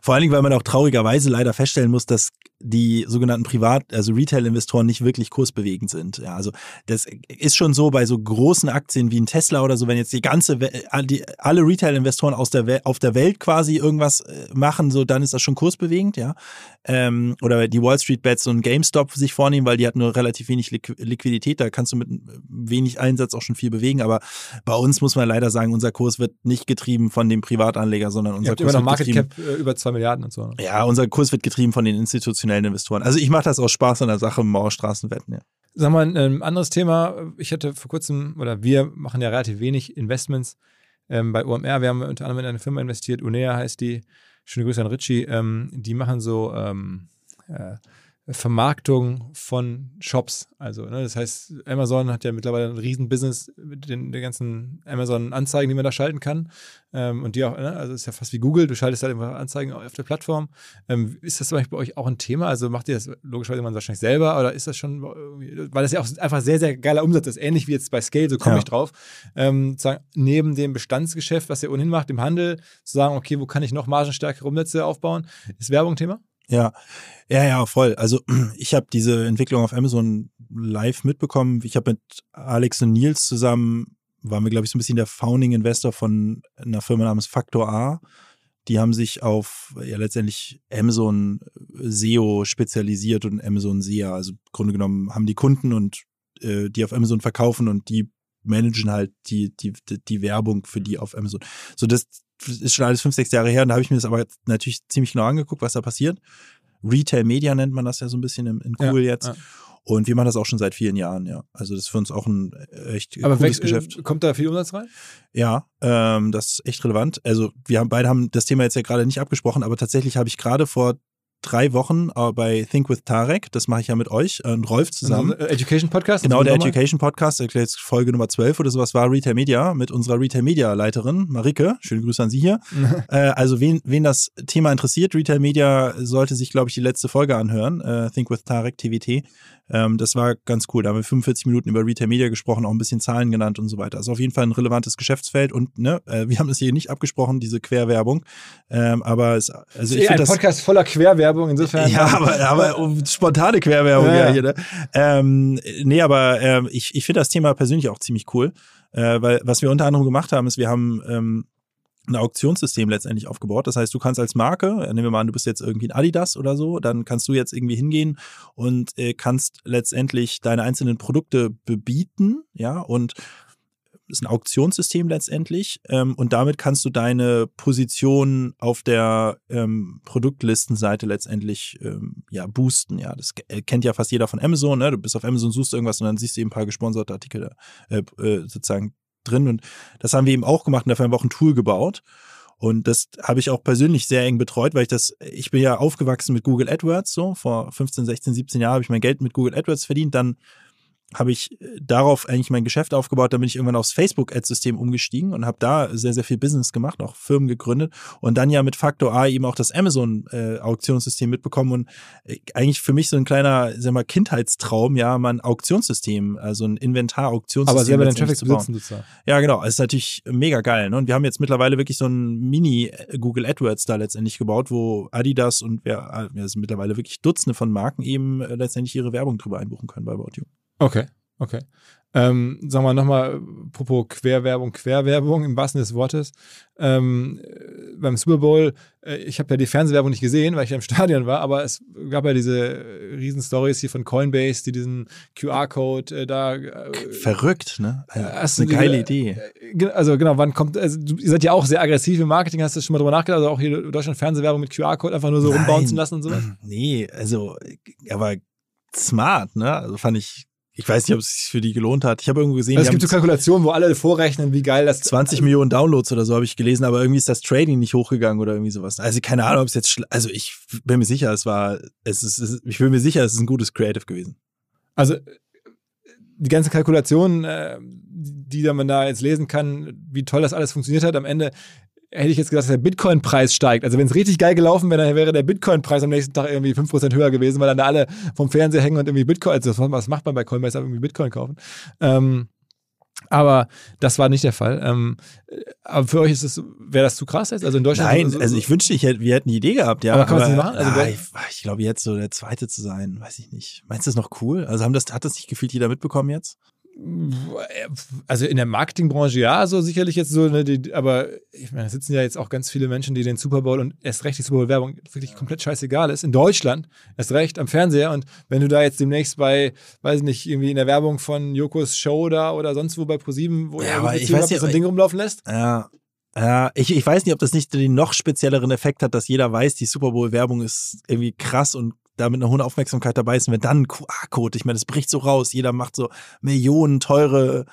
vor allen Dingen, weil man auch traurigerweise leider feststellen muss, dass die sogenannten Privat-, also Retail-Investoren nicht wirklich kursbewegend sind. Ja, also das ist schon so bei so großen Aktien wie ein Tesla oder so, wenn jetzt die ganze, die, alle Retail-Investoren aus der auf der Welt quasi irgendwas äh, machen, so dann ist das schon kursbewegend, ja. Ähm, oder die Wall Street Bets und GameStop sich vornehmen, weil die hat nur relativ wenig Liquidität, da kannst du mit wenig Einsatz auch schon viel bewegen. Aber bei uns muss man leider sagen, unser Kurs wird nicht getrieben getrieben von dem Privatanleger, sondern unser Kurs immer noch Market Cap äh, über zwei Milliarden und so. Ja, unser Kurs wird getrieben von den institutionellen Investoren. Also ich mache das aus Spaß an der Sache, Mauerstraßenwetten, ja. Sag mal, ein anderes Thema. Ich hatte vor kurzem, oder wir machen ja relativ wenig Investments ähm, bei OMR. Wir haben unter anderem in eine Firma investiert, Unea heißt die. Schöne Grüße an Richie. Ähm, die machen so ähm, äh, Vermarktung von Shops. Also, ne, das heißt, Amazon hat ja mittlerweile ein Riesenbusiness mit den, den ganzen Amazon-Anzeigen, die man da schalten kann. Ähm, und die auch, ne, also ist ja fast wie Google, du schaltest halt einfach Anzeigen auf der Plattform. Ähm, ist das zum Beispiel bei euch auch ein Thema? Also macht ihr das logischerweise man wahrscheinlich selber oder ist das schon, weil das ja auch einfach sehr, sehr geiler Umsatz ist, ähnlich wie jetzt bei Scale, so komme ja. ich drauf. Ähm, sagen, neben dem Bestandsgeschäft, was ihr ohnehin macht, im Handel, zu sagen, okay, wo kann ich noch margenstärkere Umsätze aufbauen? Ist Werbung Thema? Ja, ja, ja, voll. Also [clears throat] ich habe diese Entwicklung auf Amazon live mitbekommen. Ich habe mit Alex und Nils zusammen, waren wir, glaube ich, so ein bisschen der Founding Investor von einer Firma namens Factor A. Die haben sich auf ja letztendlich Amazon SEO spezialisiert und Amazon SEA. Also im Grunde genommen haben die Kunden und äh, die auf Amazon verkaufen und die managen halt die, die, die Werbung für die auf Amazon. So, das ist schon alles fünf, sechs Jahre her und da habe ich mir das aber natürlich ziemlich genau angeguckt, was da passiert. Retail Media nennt man das ja so ein bisschen in, in cool ja, jetzt. Ja. Und wir machen das auch schon seit vielen Jahren, ja. Also das ist für uns auch ein echt Aber cooles Geschäft. Kommt da viel Umsatz rein? Ja, ähm, das ist echt relevant. Also wir haben beide haben das Thema jetzt ja gerade nicht abgesprochen, aber tatsächlich habe ich gerade vor drei Wochen äh, bei Think with Tarek. Das mache ich ja mit euch äh, und Rolf zusammen. Also, Education Podcast? Genau, der Education Podcast. Jetzt Folge Nummer 12 oder sowas war Retail Media mit unserer Retail Media Leiterin Marike. Schöne Grüße an Sie hier. [laughs] äh, also wen, wen das Thema interessiert, Retail Media sollte sich, glaube ich, die letzte Folge anhören. Äh, Think with Tarek, TWT. Ähm, das war ganz cool. Da haben wir 45 Minuten über Retail Media gesprochen, auch ein bisschen Zahlen genannt und so weiter. Also auf jeden Fall ein relevantes Geschäftsfeld und ne, äh, wir haben das hier nicht abgesprochen, diese Querwerbung. Ähm, aber es, also ich finde ein Podcast voller Querwerbung, insofern. [laughs] Ja, aber, aber um, spontane Querwerbung ja, ja hier. Ne? Ähm, nee, aber ähm, ich, ich finde das Thema persönlich auch ziemlich cool. Äh, weil was wir unter anderem gemacht haben, ist, wir haben ähm, ein Auktionssystem letztendlich aufgebaut. Das heißt, du kannst als Marke, äh, nehmen wir mal an, du bist jetzt irgendwie ein Adidas oder so, dann kannst du jetzt irgendwie hingehen und äh, kannst letztendlich deine einzelnen Produkte bebieten, ja, und ist ein Auktionssystem letztendlich ähm, und damit kannst du deine Position auf der ähm, Produktlistenseite letztendlich ähm, ja boosten. Ja, das kennt ja fast jeder von Amazon. Ne? Du bist auf Amazon, suchst irgendwas und dann siehst du eben ein paar gesponserte Artikel äh, äh, sozusagen drin. Und das haben wir eben auch gemacht und dafür haben wir auch ein Tool gebaut. Und das habe ich auch persönlich sehr eng betreut, weil ich das, ich bin ja aufgewachsen mit Google AdWords, so vor 15, 16, 17 Jahren habe ich mein Geld mit Google AdWords verdient. Dann habe ich äh, darauf eigentlich mein Geschäft aufgebaut. Dann bin ich irgendwann aufs Facebook-Ad-System umgestiegen und habe da sehr, sehr viel Business gemacht, auch Firmen gegründet und dann ja mit Factor A eben auch das Amazon-Auktionssystem äh, mitbekommen und äh, eigentlich für mich so ein kleiner, sag mal, Kindheitstraum, ja, mal ein Auktionssystem, also ein Inventar-Auktionssystem. Aber selber den Traffic zu besitzen sozusagen. Ja, genau. Es ist natürlich mega geil. Ne? Und wir haben jetzt mittlerweile wirklich so ein Mini-Google AdWords da letztendlich gebaut, wo Adidas und wir, wir sind mittlerweile wirklich Dutzende von Marken eben letztendlich ihre Werbung drüber einbuchen können bei About You. Okay, okay. Ähm, sagen wir nochmal, apropos Querwerbung, Querwerbung im wahrsten des Wortes. Ähm, beim Super Bowl, äh, ich habe ja die Fernsehwerbung nicht gesehen, weil ich ja im [laughs] Stadion war, aber es gab ja diese äh, riesen Stories hier von Coinbase, die diesen QR-Code äh, da. Äh, Verrückt, ne? Also, eine geile Idee. Also genau, wann kommt, also ihr seid ja auch sehr aggressiv im Marketing, hast du schon mal drüber nachgedacht, also auch hier Deutschland Fernsehwerbung mit QR-Code einfach nur so Nein. rumbouncen lassen und sowas? Nee, also, aber smart, ne? Also fand ich, ich weiß nicht, ob es sich für die gelohnt hat. Ich habe irgendwo gesehen, Also es gibt so Kalkulationen, wo alle vorrechnen, wie geil das 20 Millionen Downloads oder so habe ich gelesen, aber irgendwie ist das Trading nicht hochgegangen oder irgendwie sowas. Also keine Ahnung, ob es jetzt, also ich bin mir sicher, es war, es ist, es ist ich bin mir sicher, es ist ein gutes Creative gewesen. Also die ganzen Kalkulationen, äh, die man da jetzt lesen kann, wie toll das alles funktioniert hat, am Ende hätte ich jetzt gedacht, dass der Bitcoin-Preis steigt. Also wenn es richtig geil gelaufen wäre, dann wäre der Bitcoin-Preis am nächsten Tag irgendwie 5% höher gewesen, weil dann da alle vom Fernseher hängen und irgendwie Bitcoin, also was- macht man bei Coinbase, irgendwie Bitcoin kaufen. Ähm, aber das war nicht der Fall. Ähm, äh, aber für euch ist es, wäre das zu krass jetzt? Also in Deutschland Nein, so- also ich wünschte, ich hätte, wir hätten die Idee gehabt, ja. Aber kann man's nicht machen? Also wer- ich, ich glaube, jetzt so der Zweite zu sein, weiß ich nicht. Meinst du das noch cool? Also haben das, hat das nicht gefühlt jeder mitbekommen jetzt? Also in der Marketingbranche ja, so sicherlich jetzt so, ne, die, aber ich meine, es sitzen ja jetzt auch ganz viele Menschen, die den Super Bowl und erst recht die Super Bowl Werbung wirklich komplett scheißegal ist. In Deutschland erst recht am Fernseher und wenn du da jetzt demnächst bei, weiß ich nicht, irgendwie in der Werbung von Jokos Show da oder sonst wo bei ProSieben, wo Ja, nicht, so ein Ding rumlaufen lässt. Ja. Ja, ich, ich weiß nicht, ob das nicht den noch spezielleren Effekt hat, dass jeder weiß, die Super Bowl-Werbung ist irgendwie krass und da mit einer hohen Aufmerksamkeit dabei ist. Und wenn dann ein QR-Code, ich meine, das bricht so raus, jeder macht so Millionen teure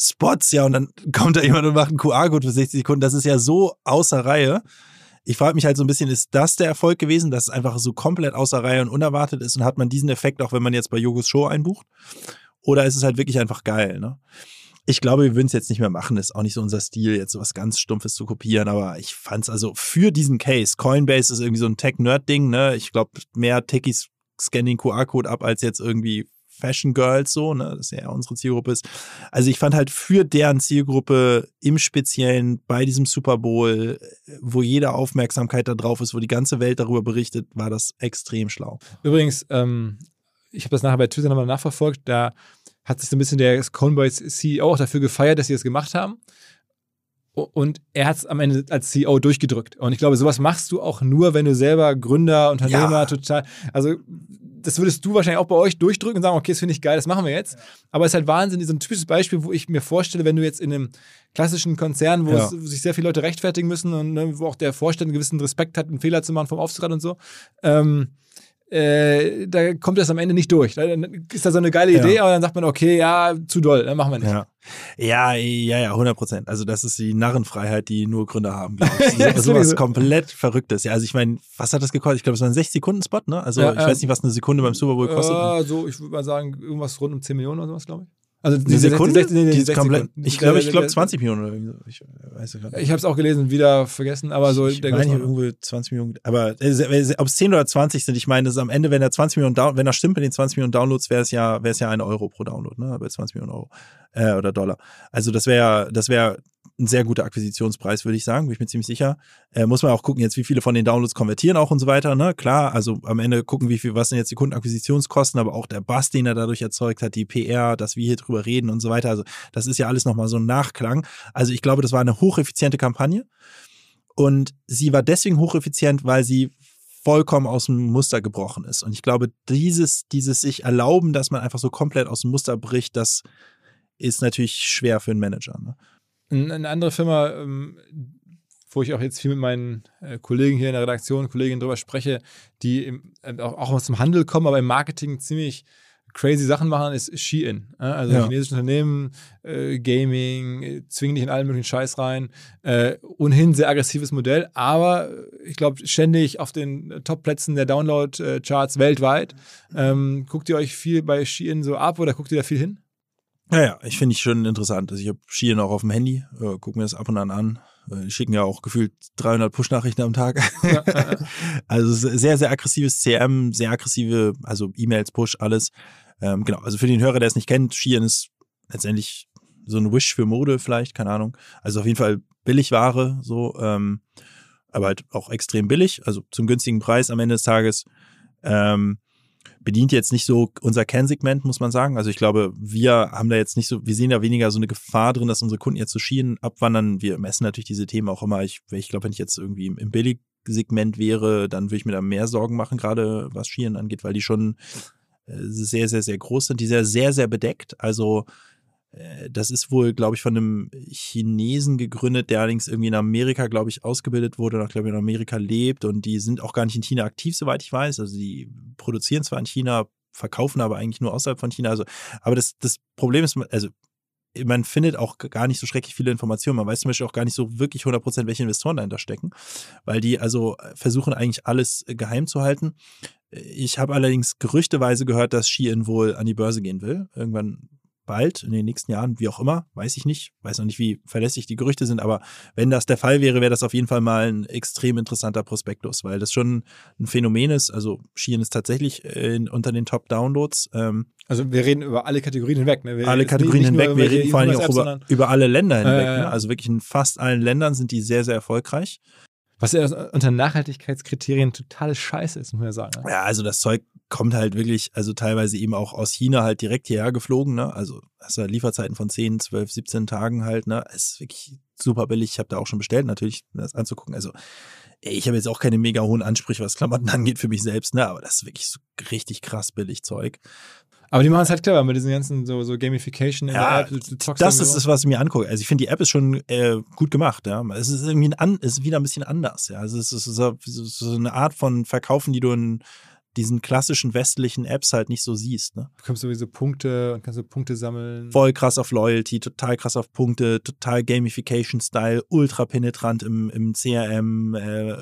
Spots, ja, und dann [laughs] kommt da jemand und macht einen QR-Code für 60 Sekunden. Das ist ja so außer Reihe. Ich frage mich halt so ein bisschen, ist das der Erfolg gewesen, dass es einfach so komplett außer Reihe und unerwartet ist und hat man diesen Effekt auch, wenn man jetzt bei Jogos Show einbucht? Oder ist es halt wirklich einfach geil, ne? Ich glaube, wir würden es jetzt nicht mehr machen. Ist auch nicht so unser Stil, jetzt sowas ganz Stumpfes zu kopieren. Aber ich fand's also für diesen Case. Coinbase ist irgendwie so ein Tech-Nerd-Ding, ne? Ich glaube, mehr Techies scannen QR-Code ab als jetzt irgendwie Fashion Girls so, ne? Das ja unsere Zielgruppe ist. Also ich fand halt für deren Zielgruppe im Speziellen bei diesem Super Bowl, wo jede Aufmerksamkeit da drauf ist, wo die ganze Welt darüber berichtet, war das extrem schlau. Übrigens, ähm, ich habe das nachher bei Twitter nochmal nachverfolgt, da hat sich so ein bisschen der Coinbase CEO auch dafür gefeiert, dass sie das gemacht haben. Und er hat es am Ende als CEO durchgedrückt. Und ich glaube, sowas machst du auch nur, wenn du selber Gründer, Unternehmer, Ja. total. Also, das würdest du wahrscheinlich auch bei euch durchdrücken und sagen, okay, das finde ich geil, das machen wir jetzt. Aber es ist halt Wahnsinn, so ein typisches Beispiel, wo ich mir vorstelle, wenn du jetzt in einem klassischen Konzern, wo, Ja. es, wo sich sehr viele Leute rechtfertigen müssen und ne, wo auch der Vorstand einen gewissen Respekt hat, einen Fehler zu machen vom Aufsichtsrat und so, ähm, äh, da kommt das am Ende nicht durch. Dann ist da so eine geile Ja. Idee, aber dann sagt man, okay, ja, zu doll, dann machen wir nicht. Ja. Ja, ja, ja, 100 Prozent. Also das ist die Narrenfreiheit, die nur Gründer haben, glaube ich. [laughs] Ja, so, so. komplett Verrücktes. Ja, also ich meine, was hat das gekostet? Ich glaube, es war ein 60-Sekunden-Spot, ne? Also Ja, ich ja. weiß nicht, was eine Sekunde beim Super Bowl kostet. Äh, so, ich würde mal sagen, irgendwas rund um 10 Millionen oder sowas, glaube ich. Also die Sekunde? die- die- die- Die ist 60 komplett, Sekunden. ich glaube, ich glaube der- 20 Millionen oder irgendwie so. Ich weiß es nicht. Ich habe es auch gelesen, wieder vergessen, aber so ich der meine, irgendwo 20 Millionen. Aber äh, ob es 10 oder 20 sind, ich meine, das ist am Ende, wenn er 20 Millionen, Down, wenn das stimmt mit den 20 Millionen Downloads, wäre es ja, wäre es ja ein Euro pro Download, ne? Bei 20 Millionen Euro äh, oder Dollar. Also das wäre, das wäre ein sehr guter Akquisitionspreis, würde ich sagen, bin ich mir ziemlich sicher. Äh, muss man auch gucken, jetzt wie viele von den Downloads konvertieren auch und so weiter, ne? Klar, also am Ende gucken, wie viel, was sind jetzt die Kundenakquisitionskosten, aber auch der Bass, den er dadurch erzeugt hat, die PR, dass wir hier drüber reden und so weiter. Also das ist ja alles nochmal so ein Nachklang. Also ich glaube, das war eine hocheffiziente Kampagne. Und sie war deswegen hocheffizient, weil sie vollkommen aus dem Muster gebrochen ist. Und ich glaube, dieses, dieses sich erlauben, dass man einfach so komplett aus dem Muster bricht, das ist natürlich schwer für einen Manager. Ne? Ein- Eine andere Firma, ähm, wo ich auch jetzt viel mit meinen äh, Kollegen hier in der Redaktion, Kolleginnen drüber spreche, die äh, auch, aus dem Handel kommen, aber im Marketing ziemlich crazy Sachen machen, ist Shein. Äh? Also Ja. chinesische Unternehmen, äh, Gaming, zwingen dich in allen möglichen Scheiß rein. Äh, ohnehin sehr aggressives Modell, aber ich glaube ständig auf den Top-Plätzen der Download-Charts weltweit. Ähm, guckt ihr euch viel bei Shein so ab oder guckt ihr da viel hin? Ja, ja, ich finde ich schon interessant. Also ich habe Shein auch auf dem Handy, äh, gucke mir das ab und an an. Äh, Die schicken ja auch gefühlt 300 Push-Nachrichten am Tag. Ja, ja. [laughs] Also sehr, sehr aggressives CM, sehr aggressive, also E-Mails, Push, alles. Ähm, genau, also für den Hörer, der es nicht kennt, Shein ist letztendlich so ein Wish für Mode vielleicht, keine Ahnung. Also auf jeden Fall Billigware, so, ähm, aber halt auch extrem billig, also zum günstigen Preis am Ende des Tages. Ähm, bedient jetzt nicht so unser Kernsegment, muss man sagen. Also ich glaube, wir haben da jetzt nicht so, wir sehen da weniger so eine Gefahr drin, dass unsere Kunden jetzt zu Schienen abwandern. Wir messen natürlich diese Themen auch immer. Ich, ich glaube, wenn ich jetzt irgendwie im, Billigsegment wäre, dann würde ich mir da mehr Sorgen machen, gerade was Schienen angeht, weil die schon äh, sehr, sehr, sehr groß sind. Die sehr, sehr, sehr bedeckt. Also das ist wohl, glaube ich, von einem Chinesen gegründet, der allerdings irgendwie in Amerika, glaube ich, ausgebildet wurde und glaube ich, in Amerika lebt. Und die sind auch gar nicht in China aktiv, soweit ich weiß. Also die produzieren zwar in China, verkaufen aber eigentlich nur außerhalb von China. Also, aber das, das Problem ist, also man findet auch gar nicht so schrecklich viele Informationen. Man weiß zum Beispiel auch gar nicht so wirklich 100%, welche Investoren dahinter stecken, weil die also versuchen eigentlich alles geheim zu halten. Ich habe allerdings gerüchteweise gehört, dass Shein wohl an die Börse gehen will. Irgendwann bald, in den nächsten Jahren, wie auch immer, weiß ich nicht, weiß noch nicht, wie verlässlich die Gerüchte sind, aber wenn das der Fall wäre, wäre das auf jeden Fall mal ein extrem interessanter Prospektus, weil das schon ein Phänomen ist. Also Shein ist tatsächlich in, unter den Top-Downloads. Ähm, also wir reden über alle Kategorien hinweg. Ne? alle Kategorien hinweg, wir reden vor allem auch über, über alle Länder hinweg. Äh, ne? Also wirklich in fast allen Ländern sind die sehr, sehr erfolgreich. Was ja unter Nachhaltigkeitskriterien totale Scheiße ist, muss man ja sagen. Ne? Ja, also das Zeug kommt halt wirklich, also teilweise eben auch aus China halt direkt hierher geflogen, ne? Also hast du halt Lieferzeiten von 10, 12, 17 Tagen halt, ne? Ist wirklich super billig. Ich habe da auch schon bestellt, natürlich, das anzugucken. Also ich habe jetzt auch keine mega hohen Ansprüche, was Klamotten [laughs] angeht für mich selbst, ne? Aber das ist wirklich so richtig krass billig Zeug. Aber die machen es halt clever mit diesen ganzen so, so Gamification in ja, der App. das ist das, was ich mir angucke. Also ich finde, die App ist schon äh, gut gemacht. Ja. Es ist irgendwie ein, es ist wieder ein bisschen anders. Ja. Also es ist so, so eine Art von Verkaufen, die du in diesen klassischen westlichen Apps halt nicht so siehst. Ne? Du bekommst sowieso Punkte und kannst so Punkte sammeln. Voll krass auf Loyalty, total krass auf Punkte, total Gamification-Style, ultra penetrant im, im CRM, äh,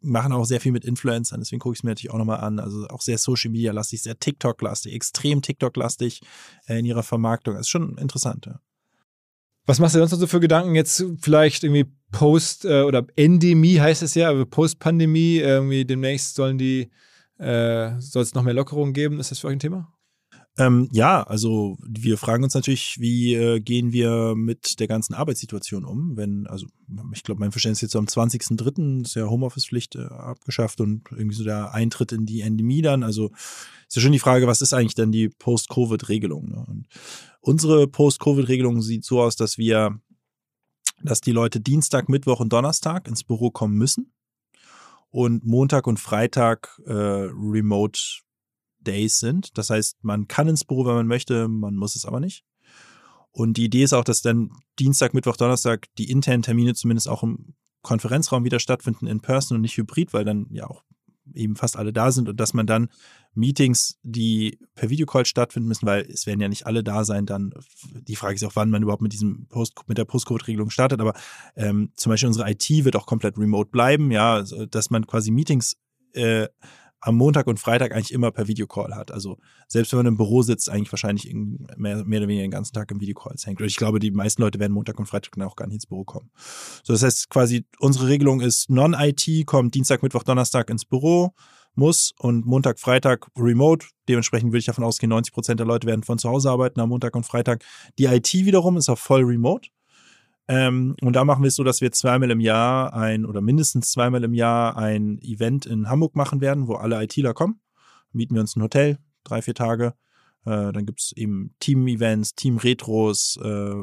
machen auch sehr viel mit Influencern, deswegen gucke ich es mir natürlich auch nochmal an. Also auch sehr Social Media-lastig, sehr TikTok-lastig, extrem TikTok-lastig äh, in ihrer Vermarktung. Das ist schon interessant, ja. Was machst du sonst noch so für Gedanken jetzt vielleicht irgendwie Post- äh, oder Endemie heißt es ja, aber Post-Pandemie, irgendwie demnächst sollen die äh, Soll es noch mehr Lockerungen geben? Ist das für euch ein Thema? Ähm, ja, also wir fragen uns natürlich, wie äh, gehen wir mit der ganzen Arbeitssituation um, wenn, also ich glaube, mein Verständnis ist jetzt am 20.03. ist ja Homeoffice-Pflicht äh, abgeschafft und irgendwie so der Eintritt in die Endemie dann. Also ist ja schon die Frage, was ist eigentlich dann die Post-Covid-Regelung? Ne? unsere Post-Covid-Regelung sieht so aus, dass wir, dass die Leute Dienstag, Mittwoch und Donnerstag ins Büro kommen müssen und Montag und Freitag äh, Remote Days sind. Das heißt, man kann ins Büro, wenn man möchte, man muss es aber nicht. Und die Idee ist auch, dass dann Dienstag, Mittwoch, Donnerstag die internen Termine zumindest auch im Konferenzraum wieder stattfinden in Person und nicht hybrid, weil dann ja auch eben fast alle da sind und dass man dann Meetings, die per Videocall stattfinden müssen, weil es werden ja nicht alle da sein, dann die Frage ist auch, wann man überhaupt mit diesem Post, mit der Postcode-Regelung startet, aber ähm, zum Beispiel unsere IT wird auch komplett remote bleiben, ja, also, dass man quasi Meetings äh, am Montag und Freitag eigentlich immer per Videocall hat. Also selbst wenn man im Büro sitzt, eigentlich wahrscheinlich mehr, mehr oder weniger den ganzen Tag im Videocall hängt. Und ich glaube, die meisten Leute werden Montag und Freitag dann auch gar nicht ins Büro kommen. So, das heißt quasi, unsere Regelung ist, Non-IT kommt Dienstag, Mittwoch, Donnerstag ins Büro, muss und Montag, Freitag remote. Dementsprechend würde ich davon ausgehen, 90 Prozent der Leute werden von zu Hause arbeiten am Montag und Freitag. Die IT wiederum ist auch voll remote. Ähm, und da machen wir es so, dass wir zweimal im Jahr ein oder mindestens zweimal im Jahr ein Event in Hamburg machen werden, wo alle ITler kommen. Mieten wir uns ein Hotel, drei, vier Tage. Äh, dann gibt es eben Team-Events, Team-Retros, äh,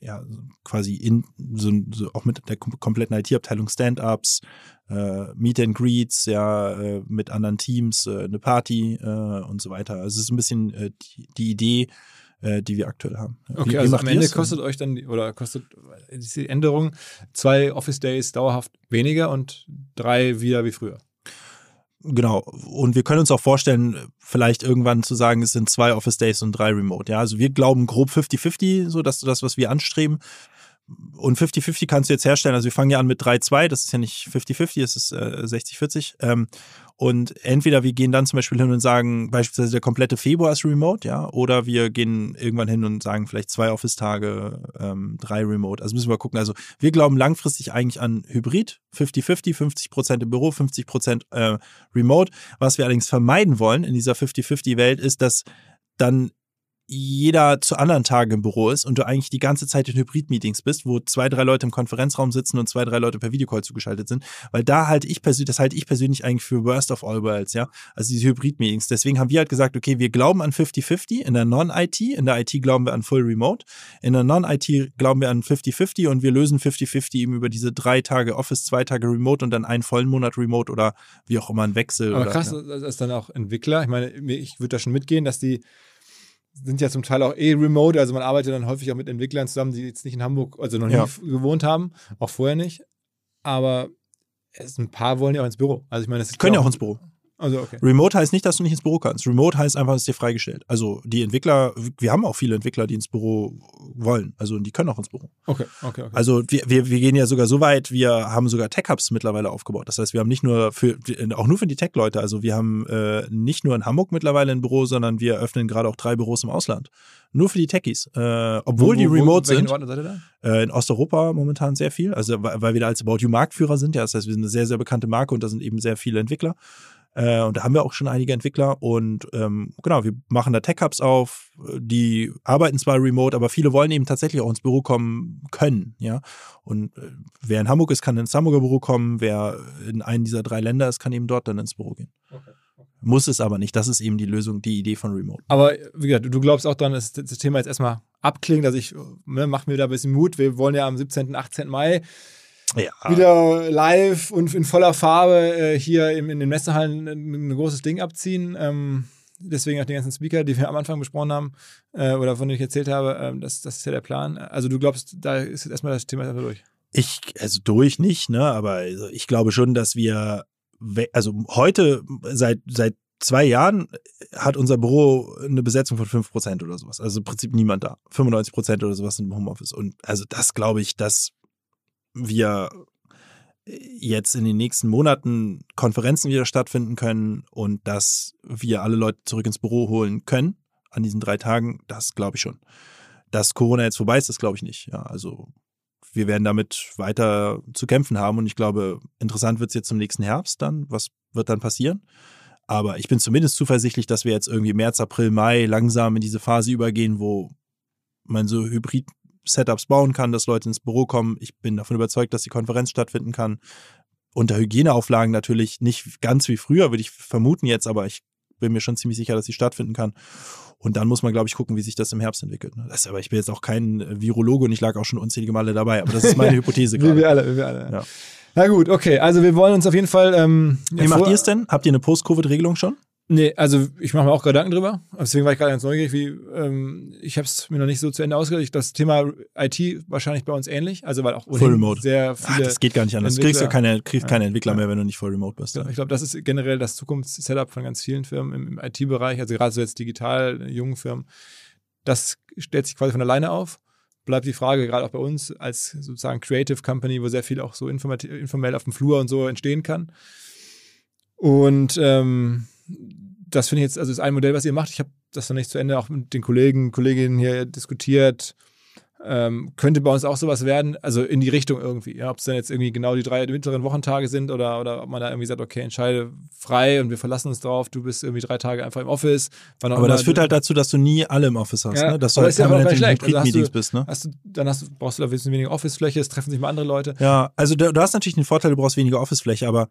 ja, quasi in, so, so auch mit der kompletten IT-Abteilung Stand-Ups, äh, Meet and Greets, ja, äh, mit anderen Teams, äh, eine Party und so weiter. Also es ist ein bisschen die, die Idee, die wir aktuell haben. Okay, wie, also am Ende kostet euch dann, oder kostet diese Änderung zwei Office Days dauerhaft weniger und drei wieder wie früher. Genau. Und wir können uns auch vorstellen, vielleicht irgendwann zu sagen, es sind zwei Office Days und drei Remote. Ja, also wir glauben grob 50-50, so dass das, was wir anstreben und 50-50 kannst du jetzt herstellen. Also wir fangen ja an mit 3-2, das ist ja nicht 50-50, es ist äh, 60-40. Ähm, und entweder wir gehen dann zum Beispiel hin und sagen, beispielsweise der komplette Februar ist remote, ja, oder wir gehen irgendwann hin und sagen vielleicht zwei Office-Tage, ähm, drei remote. Also müssen wir gucken. Also wir glauben langfristig eigentlich an Hybrid, 50-50, 50 Prozent im Büro, 50 Prozent äh, remote. Was wir allerdings vermeiden wollen in dieser 50-50-Welt ist, dass dann jeder zu anderen Tagen im Büro ist und du eigentlich die ganze Zeit in Hybrid-Meetings bist, wo zwei, drei Leute im Konferenzraum sitzen und zwei, drei Leute per Videocall zugeschaltet sind. Weil da halte ich persönlich, das halte ich persönlich eigentlich für worst of all worlds, ja. Also diese Hybrid-Meetings. Deswegen haben wir halt gesagt, okay, wir glauben an 50-50 in der Non-IT. In der IT glauben wir an Full Remote. In der Non-IT glauben wir an 50-50 und wir lösen 50-50 eben über diese drei Tage Office, zwei Tage Remote und dann einen vollen Monat Remote oder wie auch immer ein Wechsel. Aber oder, krass, ja. das ist dann auch Entwickler. Ich meine, ich würde da schon mitgehen, dass die sind ja zum Teil auch eh remote, also man arbeitet dann häufig auch mit Entwicklern zusammen, die jetzt nicht in Hamburg, also noch nie Ja. gewohnt haben, auch vorher nicht. Aber es, ein paar wollen ja auch ins Büro. Also ich meine, das ist Können ja auch ins Büro. Also okay. Remote heißt nicht, dass du nicht ins Büro kannst. Remote heißt einfach, es ist dir freigestellt. Also die Entwickler, wir haben auch viele Entwickler, die ins Büro wollen. Also die können auch ins Büro. Okay, okay, okay. Also wir, wir, wir gehen ja sogar so weit, wir haben sogar Tech-Hubs mittlerweile aufgebaut. Das heißt, wir haben nicht nur für, auch nur für die Tech-Leute, also wir haben äh, nicht nur in Hamburg mittlerweile ein Büro, sondern wir öffnen gerade auch drei Büros im Ausland. Nur für die Techies. Äh, obwohl die remote welchen sind. Orten seid ihr da? Äh, in Osteuropa momentan sehr viel, also weil weil wir da als About You Marktführer sind, ja, das heißt, wir sind eine sehr, sehr bekannte Marke und da sind eben sehr viele Entwickler. Äh, und da haben wir auch schon einige Entwickler und ähm, genau, wir machen da Tech-Hubs auf, die arbeiten zwar remote, aber viele wollen eben tatsächlich auch ins Büro kommen können, ja. Und äh, wer in Hamburg ist, kann ins Hamburger Büro kommen, wer in einem dieser drei Länder ist, kann eben dort dann ins Büro gehen. Okay. Muss es aber nicht. Das ist eben die Lösung, die Idee von Remote. Aber wie gesagt, du glaubst auch daran, dass das Thema jetzt erstmal abklingt. Also ich ne, mach mir da ein bisschen Mut. Wir wollen ja am 17., 18. Mai Ja. wieder live und in voller Farbe äh, hier im, in den Messehallen ein, ein großes Ding abziehen. Ähm, deswegen auch die ganzen Speaker, die wir am Anfang besprochen haben äh, oder von denen ich erzählt habe, ähm, das, das ist ja der Plan. Also du glaubst, da ist jetzt erstmal das Thema erstmal durch. Ich, also durch nicht, ne, aber also ich glaube schon, dass wir, also heute, seit, seit zwei Jahren hat unser Büro eine Besetzung von 5% oder sowas. Also im Prinzip niemand da. 95% oder sowas sind im Homeoffice. Und also das glaube ich, dass wir jetzt in den nächsten Monaten Konferenzen wieder stattfinden können und dass wir alle Leute zurück ins Büro holen können an diesen drei Tagen, das glaube ich schon. Dass Corona jetzt vorbei ist, das glaube ich nicht. Ja, also wir werden damit weiter zu kämpfen haben und ich glaube, interessant wird es jetzt zum nächsten Herbst dann. Was wird dann passieren? Aber ich bin zumindest zuversichtlich, dass wir jetzt irgendwie März, April, Mai langsam in diese Phase übergehen, wo man so Hybrid-Setups bauen kann, dass Leute ins Büro kommen. Ich bin davon überzeugt, dass die Konferenz stattfinden kann. Unter Hygieneauflagen natürlich nicht ganz wie früher, würde ich vermuten jetzt, aber ich bin mir schon ziemlich sicher, dass sie stattfinden kann. Und dann muss man, glaube ich, gucken, wie sich das im Herbst entwickelt. ne? Das, aber ich bin jetzt auch kein äh, Virologe und ich lag auch schon unzählige Male dabei. Aber das ist meine [laughs] Hypothese Wie wir gerade. alle, wie wir alle. Ja. Na gut, okay. Also wir wollen uns auf jeden Fall. Ähm, Wie macht ihr es denn? Habt ihr eine Post-Covid-Regelung schon? Nee, also ich mache mir auch Gedanken drüber. Deswegen war ich gerade ganz neugierig, wie ähm, ich habe es mir noch nicht so zu Ende ausgedacht. Das Thema IT wahrscheinlich bei uns ähnlich. Also weil auch Full Remote. sehr Ach, viele. das geht gar nicht anders. Du kriegst ja Entwickler- keine, kriegst keine Entwickler Ja. mehr, wenn du nicht voll remote bist. Ja, ich glaube, das ist generell das Zukunftssetup von ganz vielen Firmen im, im IT-Bereich, also gerade so jetzt digital, jungen Firmen. Das stellt sich quasi von alleine auf. Bleibt die Frage, gerade auch bei uns als sozusagen Creative Company, wo sehr viel auch so informell auf dem Flur und so entstehen kann. Und ähm, das finde ich jetzt, also ist ein Modell, was ihr macht. Ich habe das noch nicht zu Ende auch mit den Kollegen, Kolleginnen hier diskutiert. Ähm, könnte bei uns auch sowas werden, also in die Richtung irgendwie. Ja, ob es dann jetzt irgendwie genau die drei mittleren Wochentage sind oder, oder ob man da irgendwie sagt, okay, entscheide frei und wir verlassen uns drauf, du bist irgendwie drei Tage einfach im Office. Aber das führt halt dazu, dass du nie alle im Office hast, Ja, ne? dass du halt permanent in. Also Hybrid-Meetings du- bist. Ne? Hast du, dann hast, du- brauchst du da ein bisschen weniger Office-Fläche, es treffen sich mal andere Leute. Ja, also du, du hast natürlich den Vorteil, du brauchst weniger Office-Fläche, aber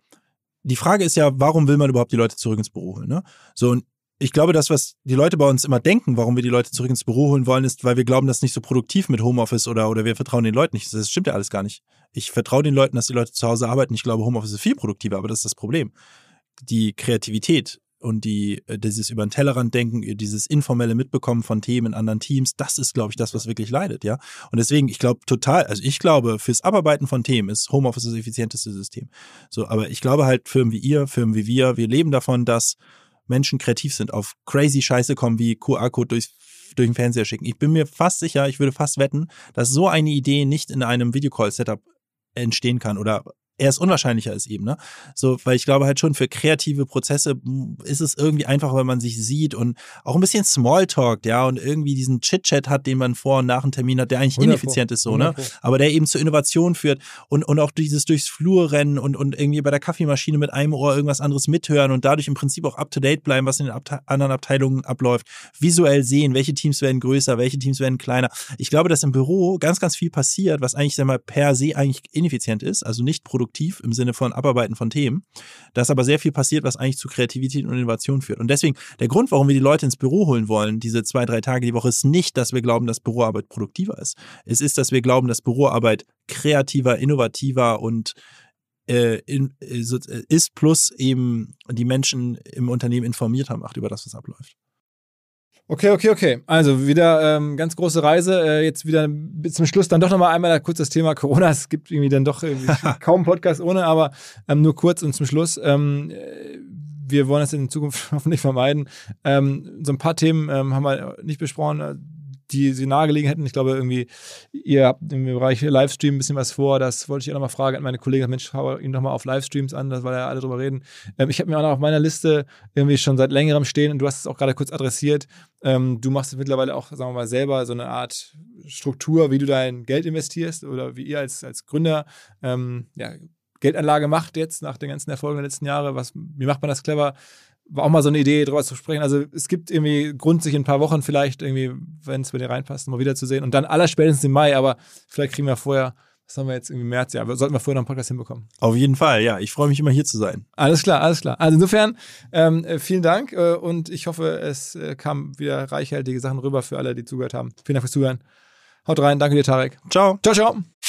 die Frage ist ja, warum will man überhaupt die Leute zurück ins Büro holen? Ne? So, und ich glaube, das, was die Leute bei uns immer denken, warum wir die Leute zurück ins Büro holen wollen, ist, weil wir glauben, das ist nicht so produktiv mit Homeoffice oder, oder wir vertrauen den Leuten nicht. Das stimmt ja alles gar nicht. Ich vertraue den Leuten, dass die Leute zu Hause arbeiten. Ich glaube, Homeoffice ist viel produktiver, aber das ist das Problem. Die Kreativität und die, äh, dieses über den Tellerrand denken, dieses informelle Mitbekommen von Themen in anderen Teams, das ist, glaube ich, das, was wirklich leidet, ja. Und deswegen, ich glaube total, also ich glaube, fürs Abarbeiten von Themen ist Homeoffice das effizienteste System. So, aber ich glaube halt, Firmen wie ihr, Firmen wie wir, wir leben davon, dass Menschen kreativ sind, auf crazy Scheiße kommen, wie QR-Code durchs durch den Fernseher schicken. Ich bin mir fast sicher, ich würde fast wetten, dass so eine Idee nicht in einem Videocall-Setup entstehen kann oder erst unwahrscheinlicher ist eben, ne? So, weil ich glaube halt schon für kreative Prozesse ist es irgendwie einfach, wenn man sich sieht und auch ein bisschen Smalltalk, ja, und irgendwie diesen Chit-Chat hat, den man vor und nach einem Termin hat, der eigentlich ineffizient ist so, ne? Aber der eben zur Innovation führt und, und auch dieses durchs Flur rennen und, und irgendwie bei der Kaffeemaschine mit einem Ohr irgendwas anderes mithören und dadurch im Prinzip auch up to date bleiben, was in den Abte anderen Abteilungen abläuft, visuell sehen, welche Teams werden größer, welche Teams werden kleiner. Ich glaube, dass im Büro ganz, ganz viel passiert, was eigentlich, sag mal, per se eigentlich ineffizient ist, also nicht produktiv im Sinne von Abarbeiten von Themen, dass aber sehr viel passiert, was eigentlich zu Kreativität und Innovation führt. Und deswegen, der Grund, warum wir die Leute ins Büro holen wollen, diese zwei, drei Tage die Woche, ist nicht, dass wir glauben, dass Büroarbeit produktiver ist. Es ist, dass wir glauben, dass Büroarbeit kreativer, innovativer und äh, in, äh, ist, plus eben die Menschen im Unternehmen informierter macht über das, was abläuft. Okay, okay, okay. Also wieder ähm, ganz große Reise. Äh, jetzt wieder bis zum Schluss dann doch nochmal einmal kurz das Thema Corona. Es gibt irgendwie dann doch irgendwie [laughs] kaum Podcast ohne, aber ähm, nur kurz und zum Schluss. Ähm, äh, wir wollen das in Zukunft [laughs] hoffentlich vermeiden. Ähm, so ein paar Themen ähm, haben wir nicht besprochen die sie nahegelegen hätten. Ich glaube, irgendwie, ihr habt im Bereich Livestream ein bisschen was vor. Das wollte ich auch nochmal fragen an meine Kollegen. Mensch, schau ihn doch mal auf Livestreams an, weil ja alle drüber reden. Ähm, ich habe mir auch noch auf meiner Liste irgendwie schon seit längerem stehen und du hast es auch gerade kurz adressiert. Ähm, du machst mittlerweile auch, sagen wir mal, selber so eine Art Struktur, wie du dein Geld investierst oder wie ihr als, als Gründer ähm, ja, Geldanlage macht jetzt nach den ganzen Erfolgen der letzten Jahre. Was, wie macht man das clever? War auch mal so eine Idee, darüber zu sprechen. Also es gibt irgendwie Grund, sich in ein paar Wochen vielleicht irgendwie, wenn es bei dir reinpasst, mal wiederzusehen. Und dann allerspätestens im Mai, aber vielleicht kriegen wir vorher, was haben wir jetzt irgendwie März, ja, sollten wir vorher noch einen Podcast hinbekommen. Auf jeden Fall, ja. Ich freue mich immer hier zu sein. Alles klar, alles klar. Also insofern, ähm, äh, vielen Dank äh, und ich hoffe, es äh, kamen wieder reichhaltige Sachen rüber für alle, die zugehört haben. Vielen Dank fürs Zuhören. Haut rein, danke dir, Tarek. Ciao. Ciao, ciao.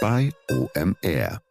bei OMR.